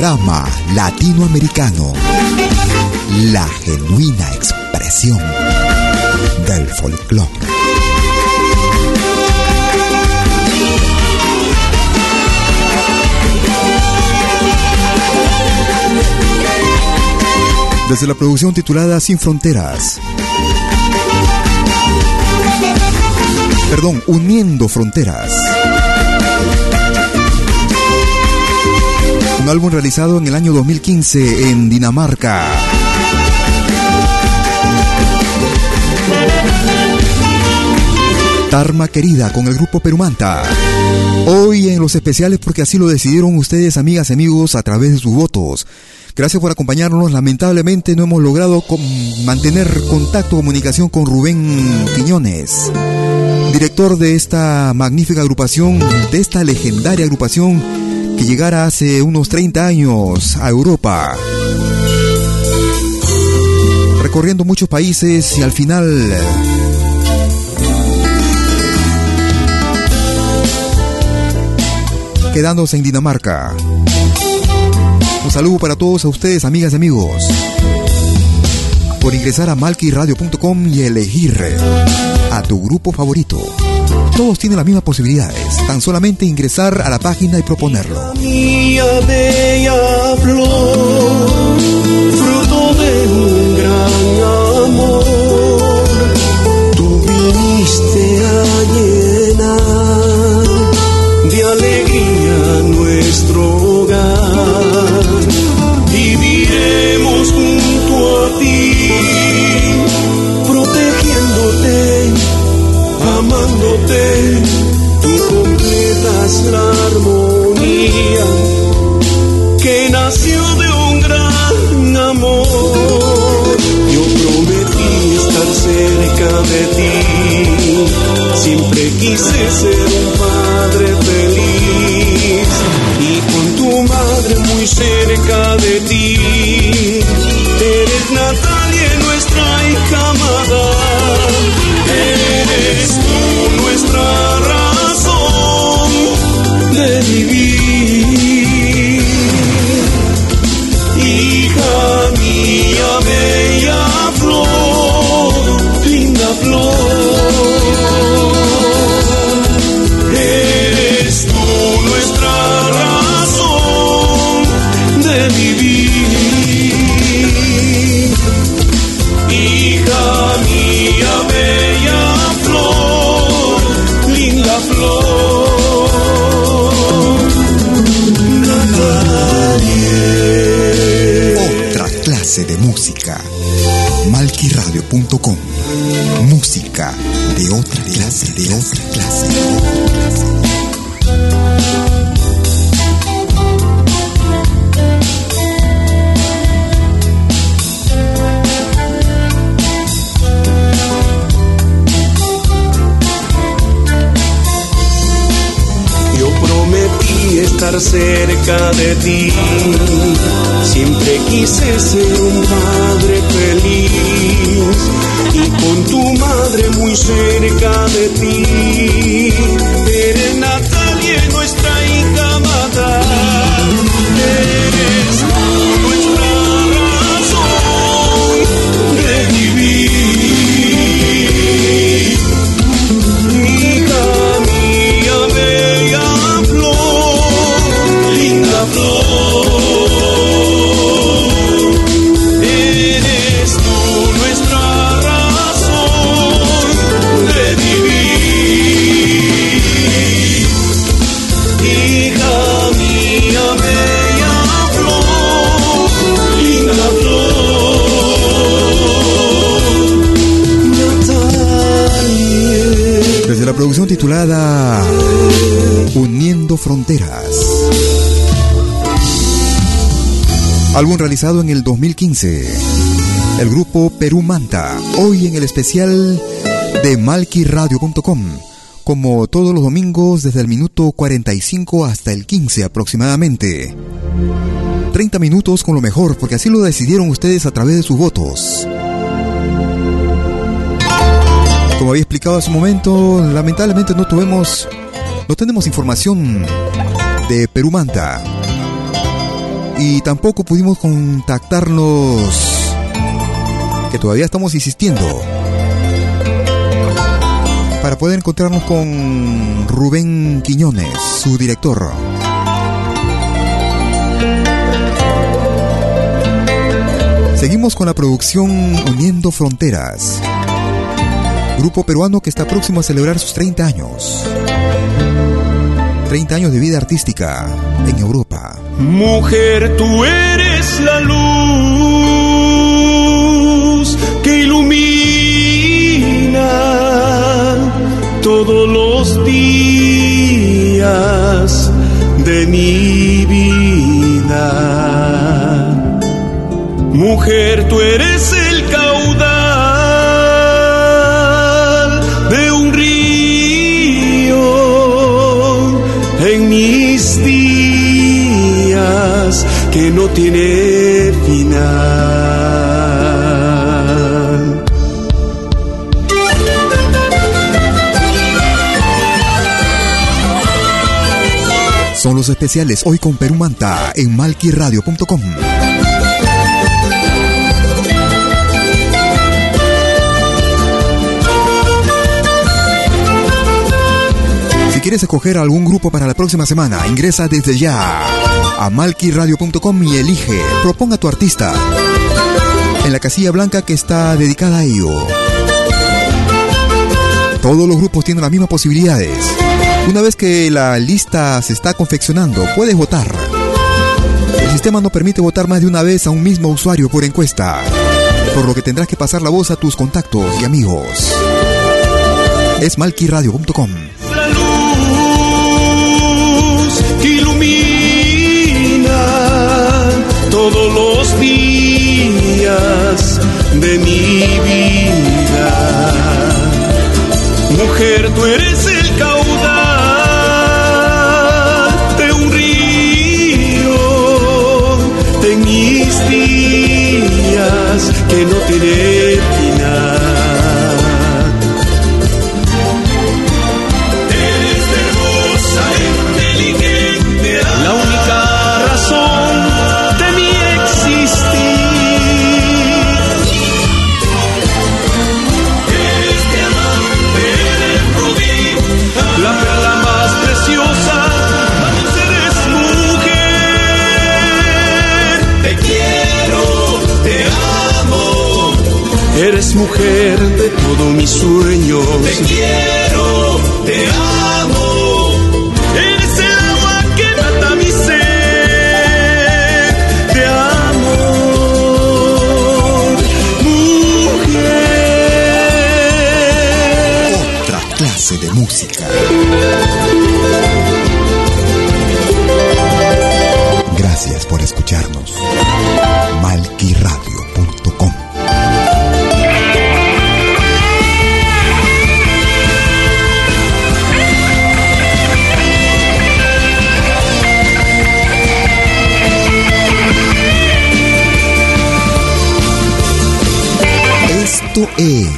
Pentagrama Latinoamericano, la genuina expresión del folclore. Desde la producción titulada Sin Fronteras. Perdón, Uniendo Fronteras. Un álbum realizado en el año 2015 en Dinamarca. Tarma querida con el grupo Perumanta. Hoy en los especiales porque así lo decidieron ustedes, amigas y amigos, a través de sus votos. Gracias por acompañarnos. Lamentablemente no hemos logrado mantener contacto, comunicación con Rubén Quiñones, director de esta magnífica agrupación, de esta legendaria agrupación que llegara hace unos 30 años a Europa, recorriendo muchos países y al final quedándose en Dinamarca. Un saludo para todos a ustedes, amigas y amigos, por ingresar a malquiradio.com y elegir a tu grupo favorito. Todos tienen las mismas posibilidades, tan solamente ingresar a la página y proponerlo. De un gran amor. Yo prometí estar cerca de ti, siempre quise ser de Álbum realizado en el 2015. El grupo Perú Manta, hoy en el especial de malquiradio.com, como todos los domingos desde el minuto 45 hasta el 15 aproximadamente. 30 minutos con lo mejor, porque así lo decidieron ustedes a través de sus votos. Como había explicado hace un momento, lamentablemente no tuvimos, no tenemos información de Perú Manta. Y tampoco pudimos contactarnos, que todavía estamos insistiendo, para poder encontrarnos con Rubén Quiñones, su director. Seguimos con la producción Uniendo Fronteras grupo peruano que está próximo a celebrar sus 30 años. 30 años de vida artística en Europa. Mujer, tú eres la luz que ilumina todos los días de mi vida. Mujer, tú eres el que no tiene final. Son los especiales hoy con Perú Manta en malquiradio.com. Si quieres escoger algún grupo para la próxima semana, ingresa desde ya a malquiradio.com y elige, proponga tu artista en la casilla blanca que está dedicada a ello. Todos los grupos tienen las mismas posibilidades. Una vez que la lista se está confeccionando, puedes votar. El sistema no permite votar más de una vez a un mismo usuario por encuesta, por lo que tendrás que pasar la voz a tus contactos y amigos. Es malquiradio.com. todos los días de mi vida. Mujer, tú eres el caudal de un río de mis días que no tiene Eres mujer de todos mis sueños. Te quiero, te amo. Eres el agua que mata mi sed. Te amo, mujer. Otra clase de música. Gracias por escucharnos. Malqui Radio. Es.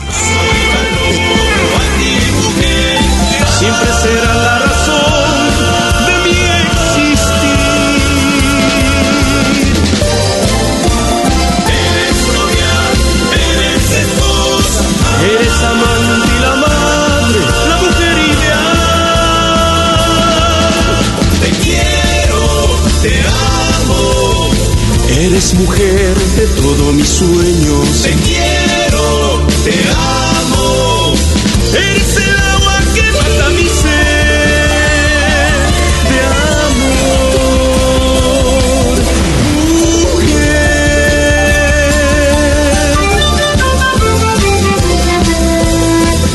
Siempre será la razón de mi existir. Eres novia, eres esposa, eres amante y la madre, la mujer ideal. Te quiero, te amo. Eres mujer de todos mis sueños. Te amo. Eres el agua que mata mi de amor, mujer.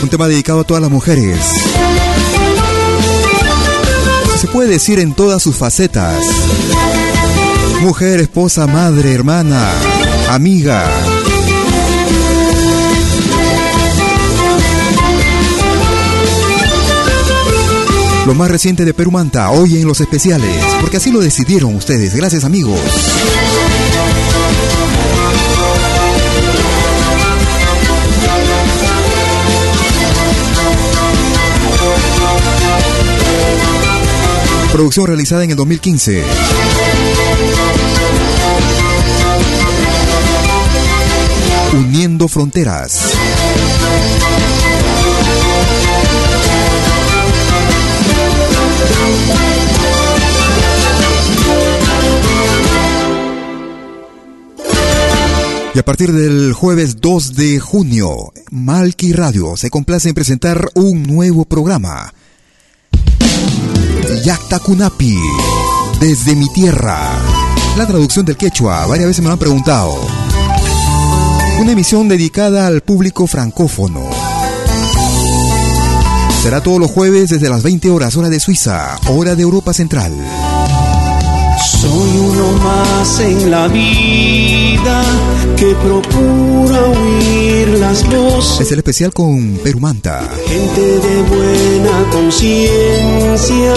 Un tema dedicado a todas las mujeres se puede decir en todas sus facetas. Mujer, esposa, madre, hermana, amiga. Lo más reciente de Perú Manta, hoy en los especiales, porque así lo decidieron ustedes. Gracias amigos. Producción realizada en el 2015. Uniendo Fronteras. Y a partir del jueves 2 de junio, Malki Radio se complace en presentar un nuevo programa. Yakta Kunapi, desde mi tierra. La traducción del quechua, varias veces me lo han preguntado. Una emisión dedicada al público francófono. Será todos los jueves desde las 20 horas hora de Suiza, hora de Europa Central. Soy uno más en la vida que procura huir las voces. Es el especial con Perumanta. Gente de buena conciencia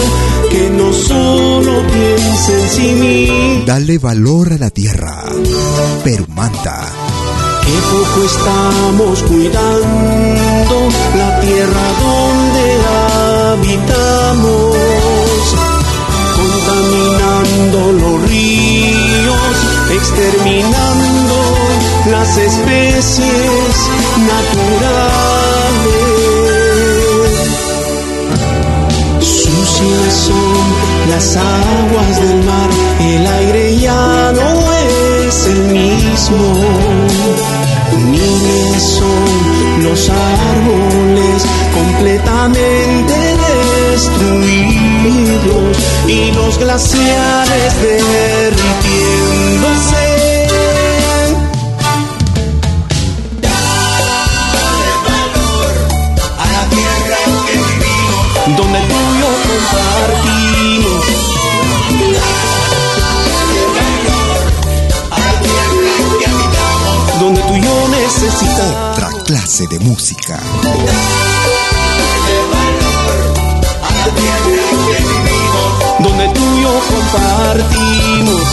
que no solo piensa en sí mismo. Dale valor a la tierra. Perumanta. Que poco estamos cuidando la tierra donde habitamos exterminando las especies naturales. Sucias son las aguas del mar, el aire ya no es el mismo. Los árboles completamente destruidos y los glaciares derritiéndose. Clase de música. donde tú y yo compartimos.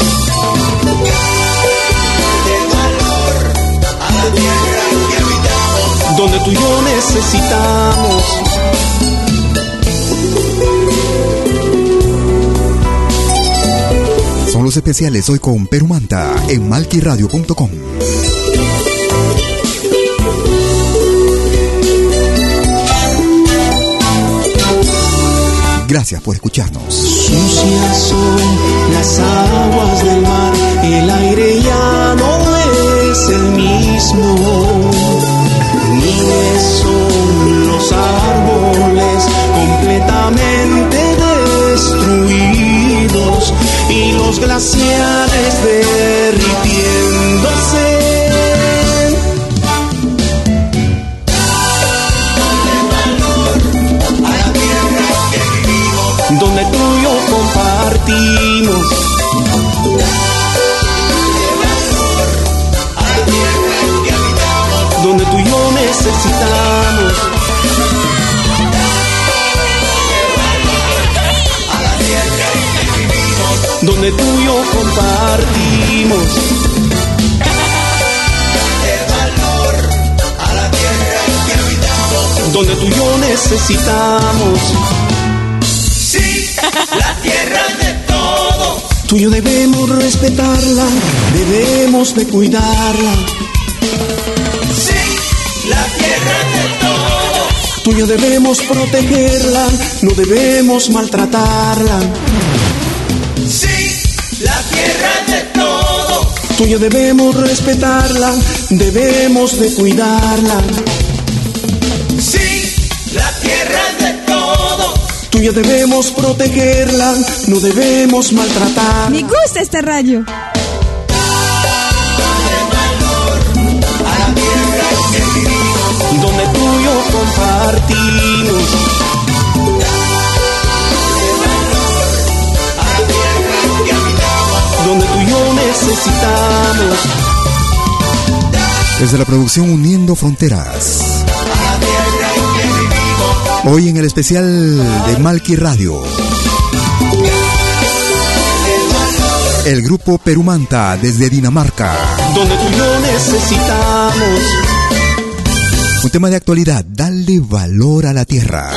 Donde tú y yo necesitamos. Son los especiales hoy con Perumanta en malquiradio.com. Gracias por escucharnos. Sucias son las aguas del mar, el aire ya no es el mismo. Miles son los árboles completamente destruidos y los glaciares derritiéndose. Donde tú y yo necesitamos. Donde tú y yo compartimos. Donde tú y yo necesitamos. Tú y yo debemos respetarla, debemos de cuidarla. Sí, la tierra de todo. Tú y yo debemos protegerla, no debemos maltratarla. Sí, la tierra de todo. Tú y yo debemos respetarla, debemos de cuidarla. tuya debemos protegerla, no debemos maltratar. Me gusta este rayo. Donde tuyo compartimos. donde tú y yo necesitamos. Desde la producción Uniendo Fronteras. Hoy en el especial de Malky Radio. El grupo Perumanta desde Dinamarca. Donde tú yo necesitamos. Un tema de actualidad, dale valor a la tierra.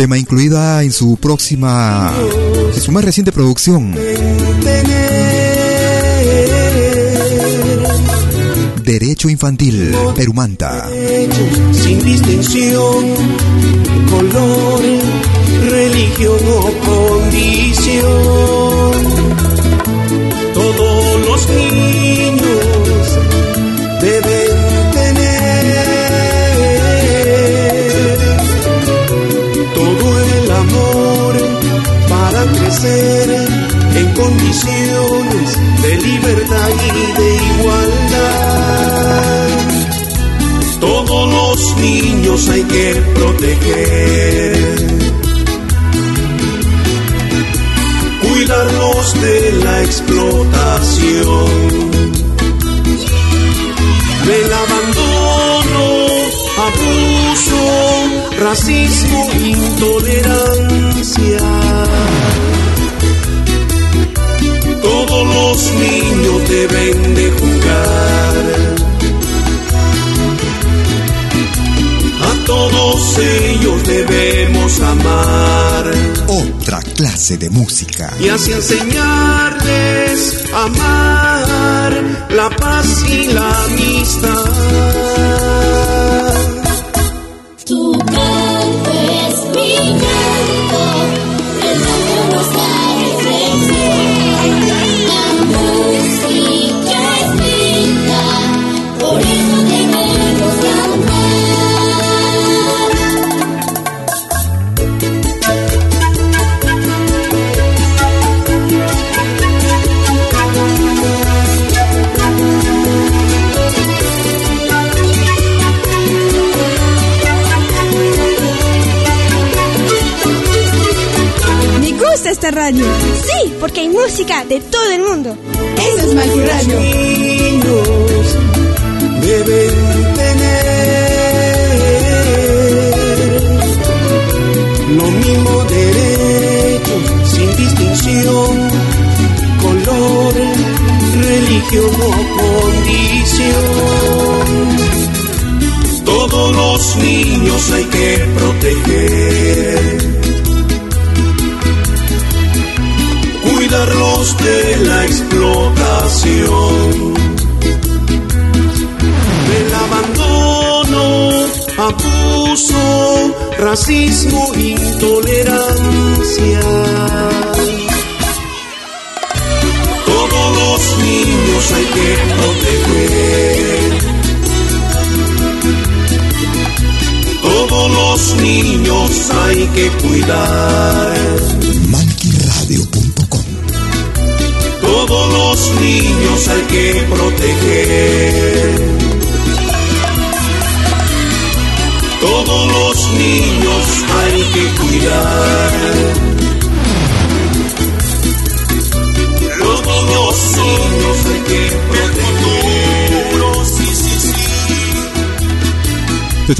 Tema incluida en su próxima, en su más reciente producción. Derecho Infantil, Perumanta. Sin distinción, color, religión o condición. Todos los niños en condiciones de libertad y de igualdad. Todos los niños hay que proteger, cuidarlos de la explotación, del abandono, abuso, racismo, intolerancia. Los niños deben de jugar. A todos ellos debemos amar Otra clase de música. y así enseñarles a amar la paz y la amistad. De todo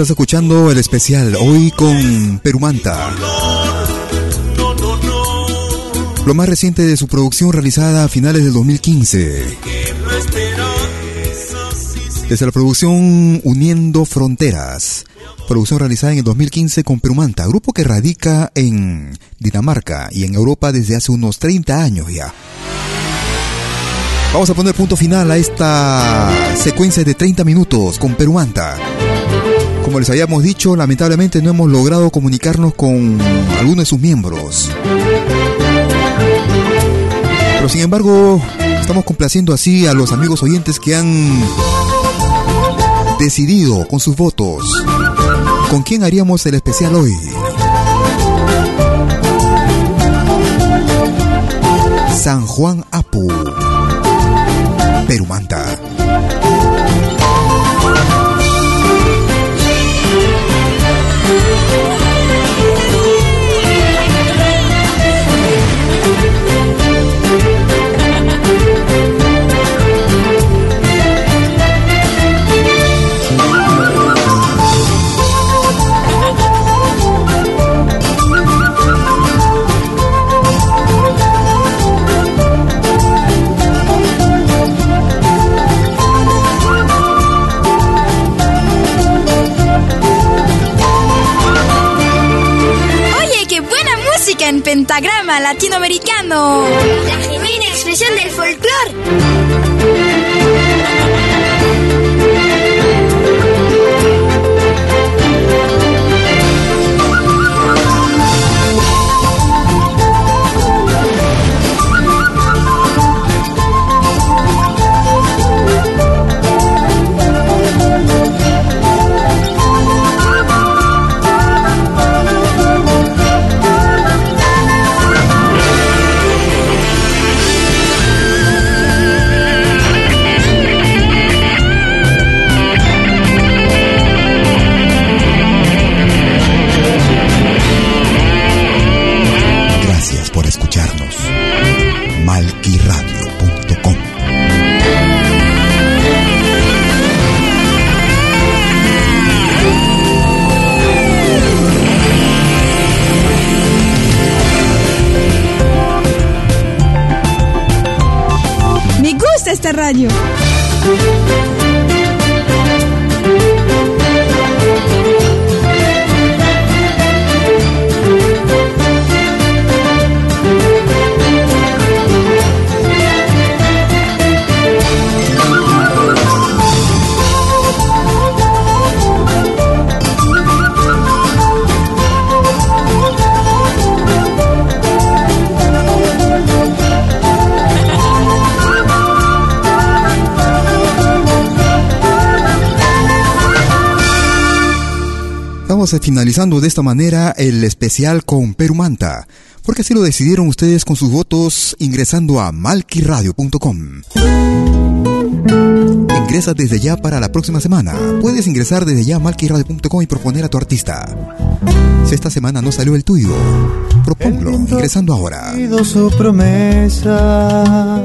estás escuchando el especial hoy con Perumanta. Lo más reciente de su producción realizada a finales del 2015. Desde la producción Uniendo Fronteras. Producción realizada en el 2015 con Perumanta, grupo que radica en Dinamarca y en Europa desde hace unos 30 años ya. Vamos a poner punto final a esta secuencia de 30 minutos con Perumanta. Como les habíamos dicho, lamentablemente no hemos logrado comunicarnos con algunos de sus miembros. Pero sin embargo, Estamos complaciendo así a los amigos oyentes que han decidido con sus votos con quién haríamos el especial hoy. San Juan Apu, Perumanta. Latinoamericano. Finalizando de esta manera el especial con Perumanta, porque así lo decidieron ustedes con sus votos ingresando a malquiradio.com. Ingresa desde ya para la próxima semana. Puedes ingresar desde ya a malquiradio.com y proponer a tu artista. Si esta semana no salió el tuyo, proponlo ingresando ahora. su promesa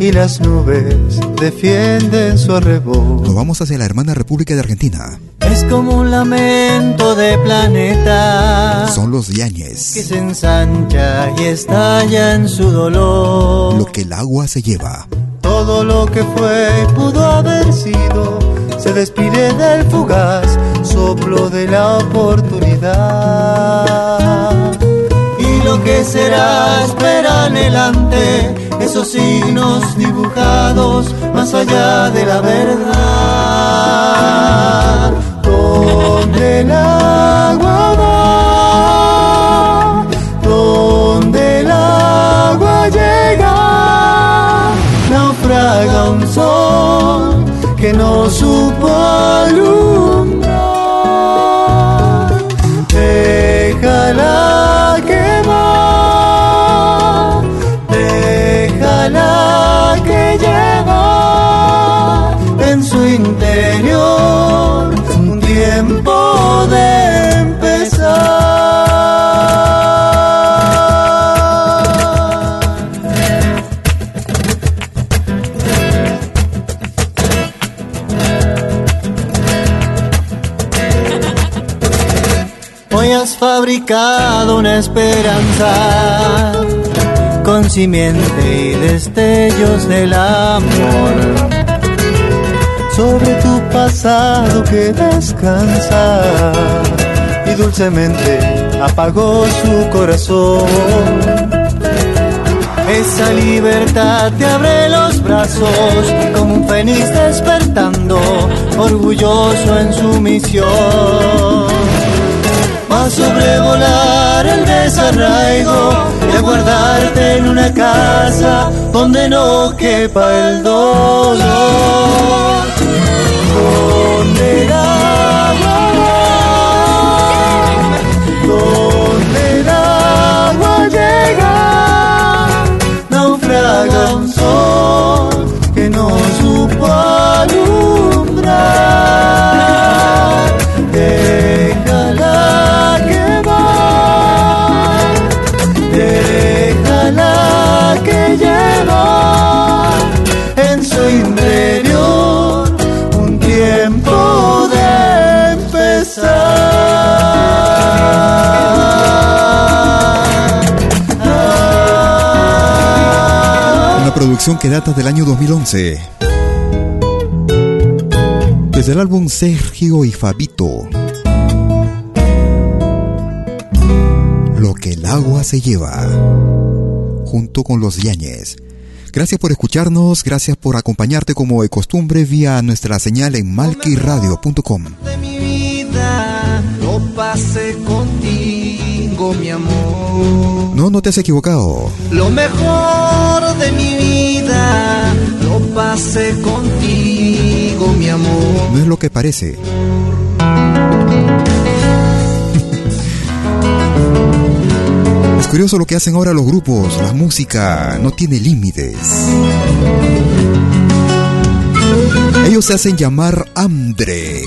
y las nubes defienden su arrebol. Nos vamos hacia la hermana República de Argentina. Es como un lamento de planeta. Son los Yañez. Que se ensancha y estalla en su dolor. Lo que el agua se lleva. Todo lo que fue pudo haber sido se despide del fugaz soplo de la oportunidad. Y lo que será espera anhelante esos signos dibujados más allá de la verdad. Donde el agua va, donde el agua llega, naufraga un sol que no supo alumbrar. Una esperanza con simiente y destellos del amor sobre tu pasado que descansa y dulcemente apagó su corazón. Esa libertad te abre los brazos como un fénix despertando, orgulloso en su misión sobrevolar el desarraigo y a guardarte en una casa donde no quepa el dolor. Producción que data del año 2011. Desde el álbum Sergio y Fabito. Lo que el agua se lleva. Junto con los Yañez. Gracias por escucharnos, gracias por acompañarte como de costumbre vía nuestra señal en malquiradio.com. de mi vida lo pasé contigo, mi amor. No, no te has equivocado. Lo mejor de mi vida lo pasé contigo, mi amor. No es lo que parece. Es curioso lo que hacen ahora los grupos. La música no tiene límites. Ellos se hacen llamar Andre.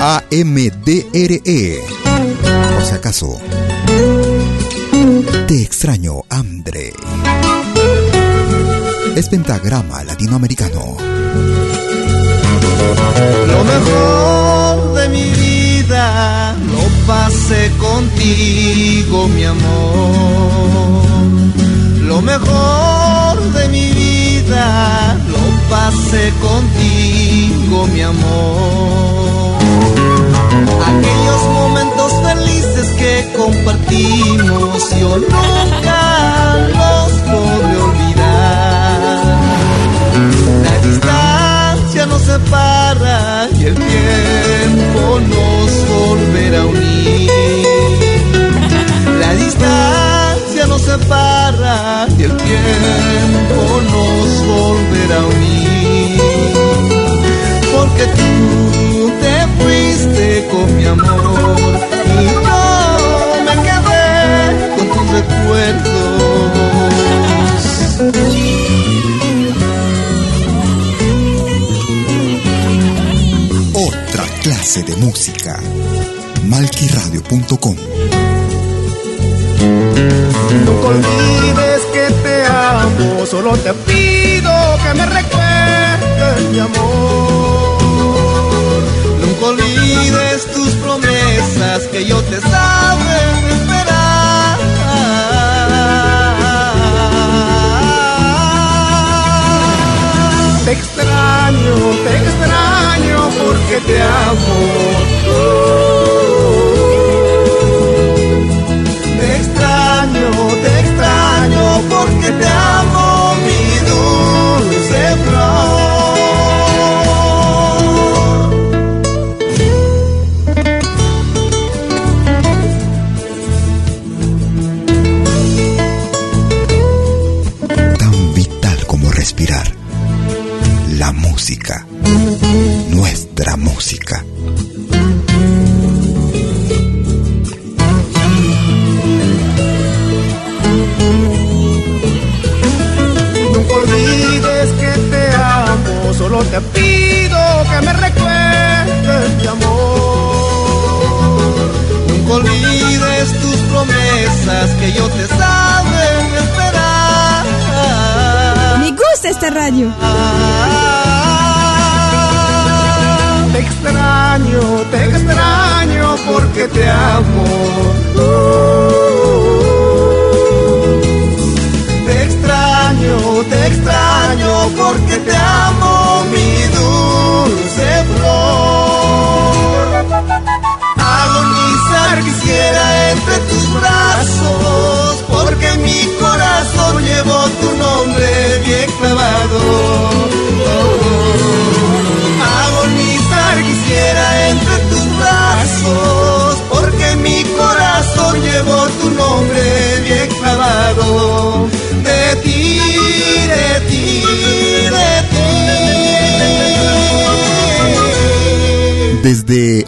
A-M-D-R-E. Por si acaso. Extraño, Andre. Es pentagrama latinoamericano. Lo mejor de mi vida lo pasé contigo, mi amor. Lo mejor de mi vida lo pasé contigo, mi amor. Aquellos momentos que compartimos yo nunca los podré olvidar. La distancia nos separa y el tiempo nos volverá a unir. La distancia nos separa y el tiempo nos volverá a unir. Porque tú te fuiste con mi amor Otra clase de música. Malquiradio.com Nunca olvides que te amo, solo te pido que me recuerdes mi amor. Nunca olvides tus promesas que yo te sabe Te extraño, te extraño porque te amo. Te extraño, te extraño porque te amo, que yo te saben esperar. Me gusta esta radio. Te extraño, te extraño porque te amo. Te extraño, te extraño porque te amo,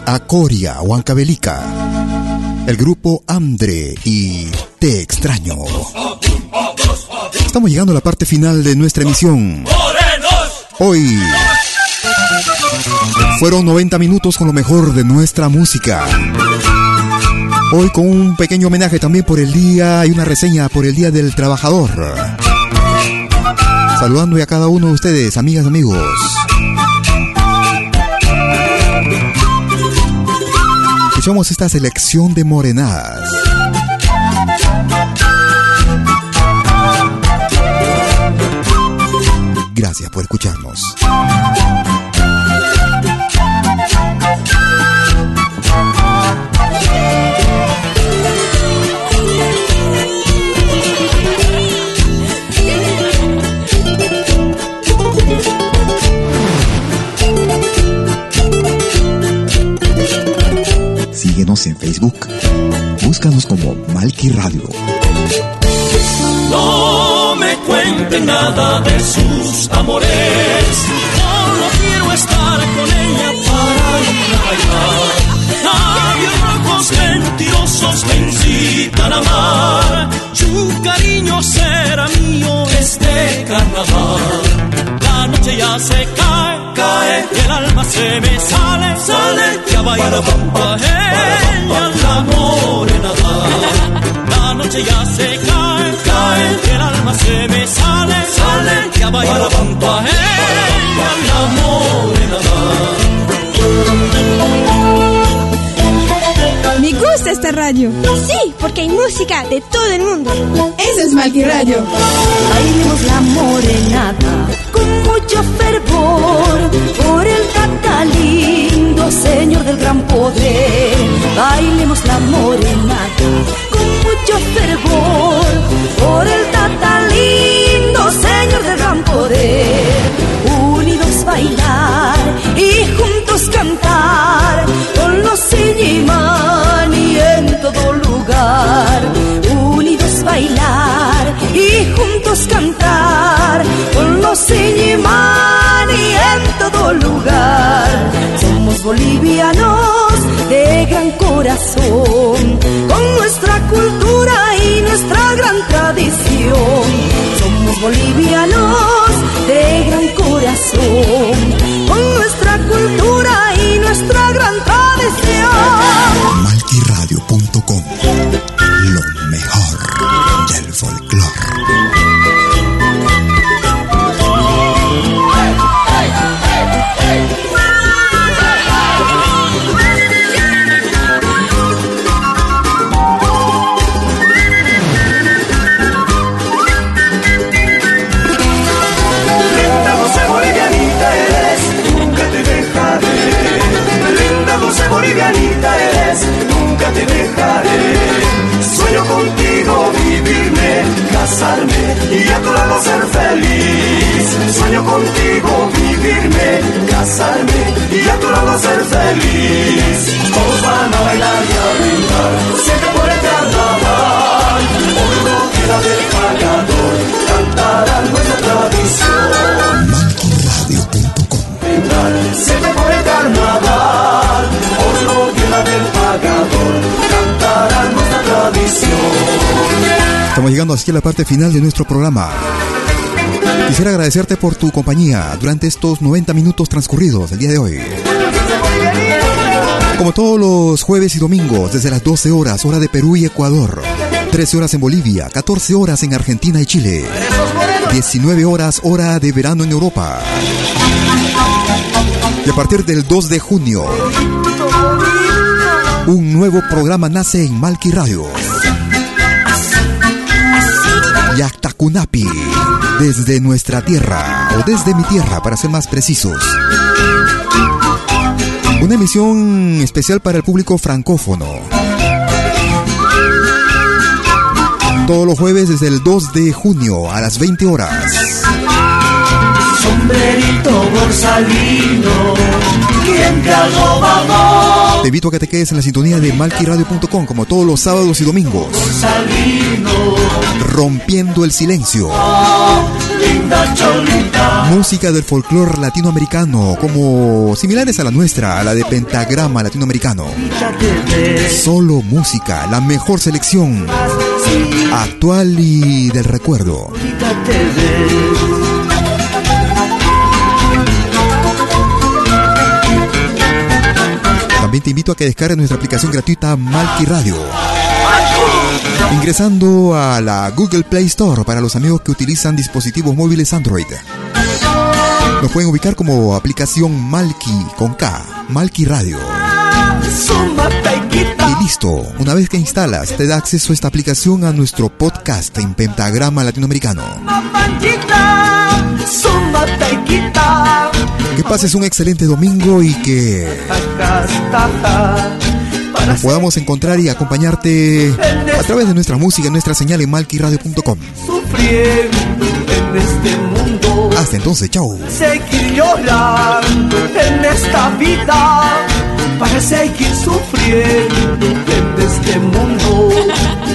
a Coria Huancavelica, el grupo Andre y Te extraño. Estamos llegando a la parte final de nuestra emisión. Hoy fueron 90 minutos con lo mejor de nuestra música. Hoy con un pequeño homenaje también por el día y una reseña por el Día del Trabajador. Saludando a cada uno de ustedes, amigas, amigos. Escuchamos esta selección de morenadas. Gracias por escucharnos. Síguenos en Facebook. Búscanos como Malki Radio. No me cuenten nada de sus amores. Solo quiero estar con ella para bailar. Labios rojos mentirosos me incitan a amar. Su cariño será mío este carnaval. La noche ya se cae, cae, y el alma se me sale, sale, y a bailar junto a ella la morenada. La noche ya se cae, cae, y el alma se me sale, sale, y a bailar junto a ella la morenada. Me gusta esta radio. Sí, porque hay música de todo el mundo. Eso es Malqui Radio. Bailemos la morenada con mucho fervor por el tata lindo, señor del gran poder. Bailemos la morenada con mucho fervor por el tata lindo, señor del gran poder. Unidos bailar y juntos cantar con los Siñimani en todo lugar. Y a tu lado ser feliz. Sueño contigo vivirme, casarme y a tu lado ser feliz. Todos van a bailar y a brindar, siempre por el carnaval. Hoy no queda del pagador, cantarán nuestra tradición. Brindar, siempre por el carnaval. Hoy no queda del pagador, cantarán nuestra tradición. Llegando así a la parte final de nuestro programa. Quisiera agradecerte por tu compañía durante estos 90 minutos transcurridos el día de hoy. Como todos los jueves y domingos, desde las 12 horas, hora de Perú y Ecuador, 13 horas en Bolivia, 14 horas en Argentina y Chile, 19 horas, hora de verano en Europa. Y a partir del 2 de junio, un nuevo programa nace en Malki Radio. Yactacunapi, desde nuestra tierra, o desde mi tierra, para ser más precisos. Una emisión especial para el público francófono. Todos los jueves desde el 2 de junio a las 20 horas. Sombrerito borsalino, ¿quién te invito a que te quedes en la sintonía de malquiradio.com como todos los sábados y domingos. Rompiendo el silencio. cholita. Música del folclore latinoamericano, como similares a la nuestra, a la de pentagrama latinoamericano. Solo música, la mejor selección actual y del recuerdo. Te invito a que descargues nuestra aplicación gratuita Malki Radio. Ingresando a la Google Play Store para los amigos que utilizan dispositivos móviles Android. Nos pueden ubicar como aplicación Malki con K, Malki Radio. Y listo, una vez que instalas, te da acceso a esta aplicación a nuestro podcast en pentagrama latinoamericano. Que pases un excelente domingo y que nos podamos encontrar y acompañarte a través de nuestra música, nuestra señal en malquiradio.com. Hasta entonces, chao. Seguir llorando en esta vida para seguir sufriendo en este mundo.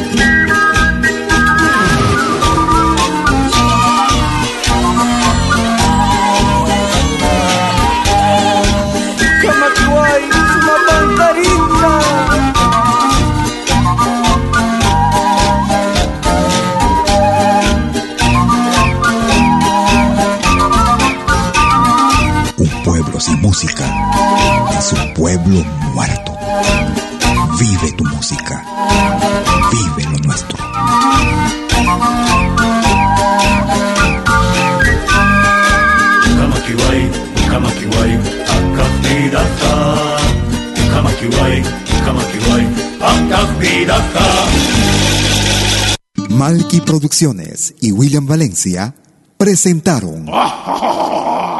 Pueblo muerto. Vive tu música. Vive lo nuestro. Kamakiwai, kamakiwai, akakpidaka. Kamakiwai, kamakiwai, akakpidaka. Malky Producciones y William Valencia presentaron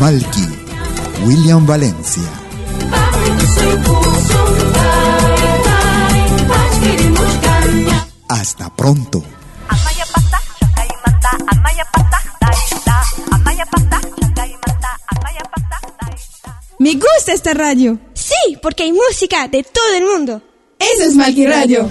Malky, William Valencia. Hasta pronto. Me gusta esta radio. Sí, porque hay música de todo el mundo. Eso es Malqui Radio.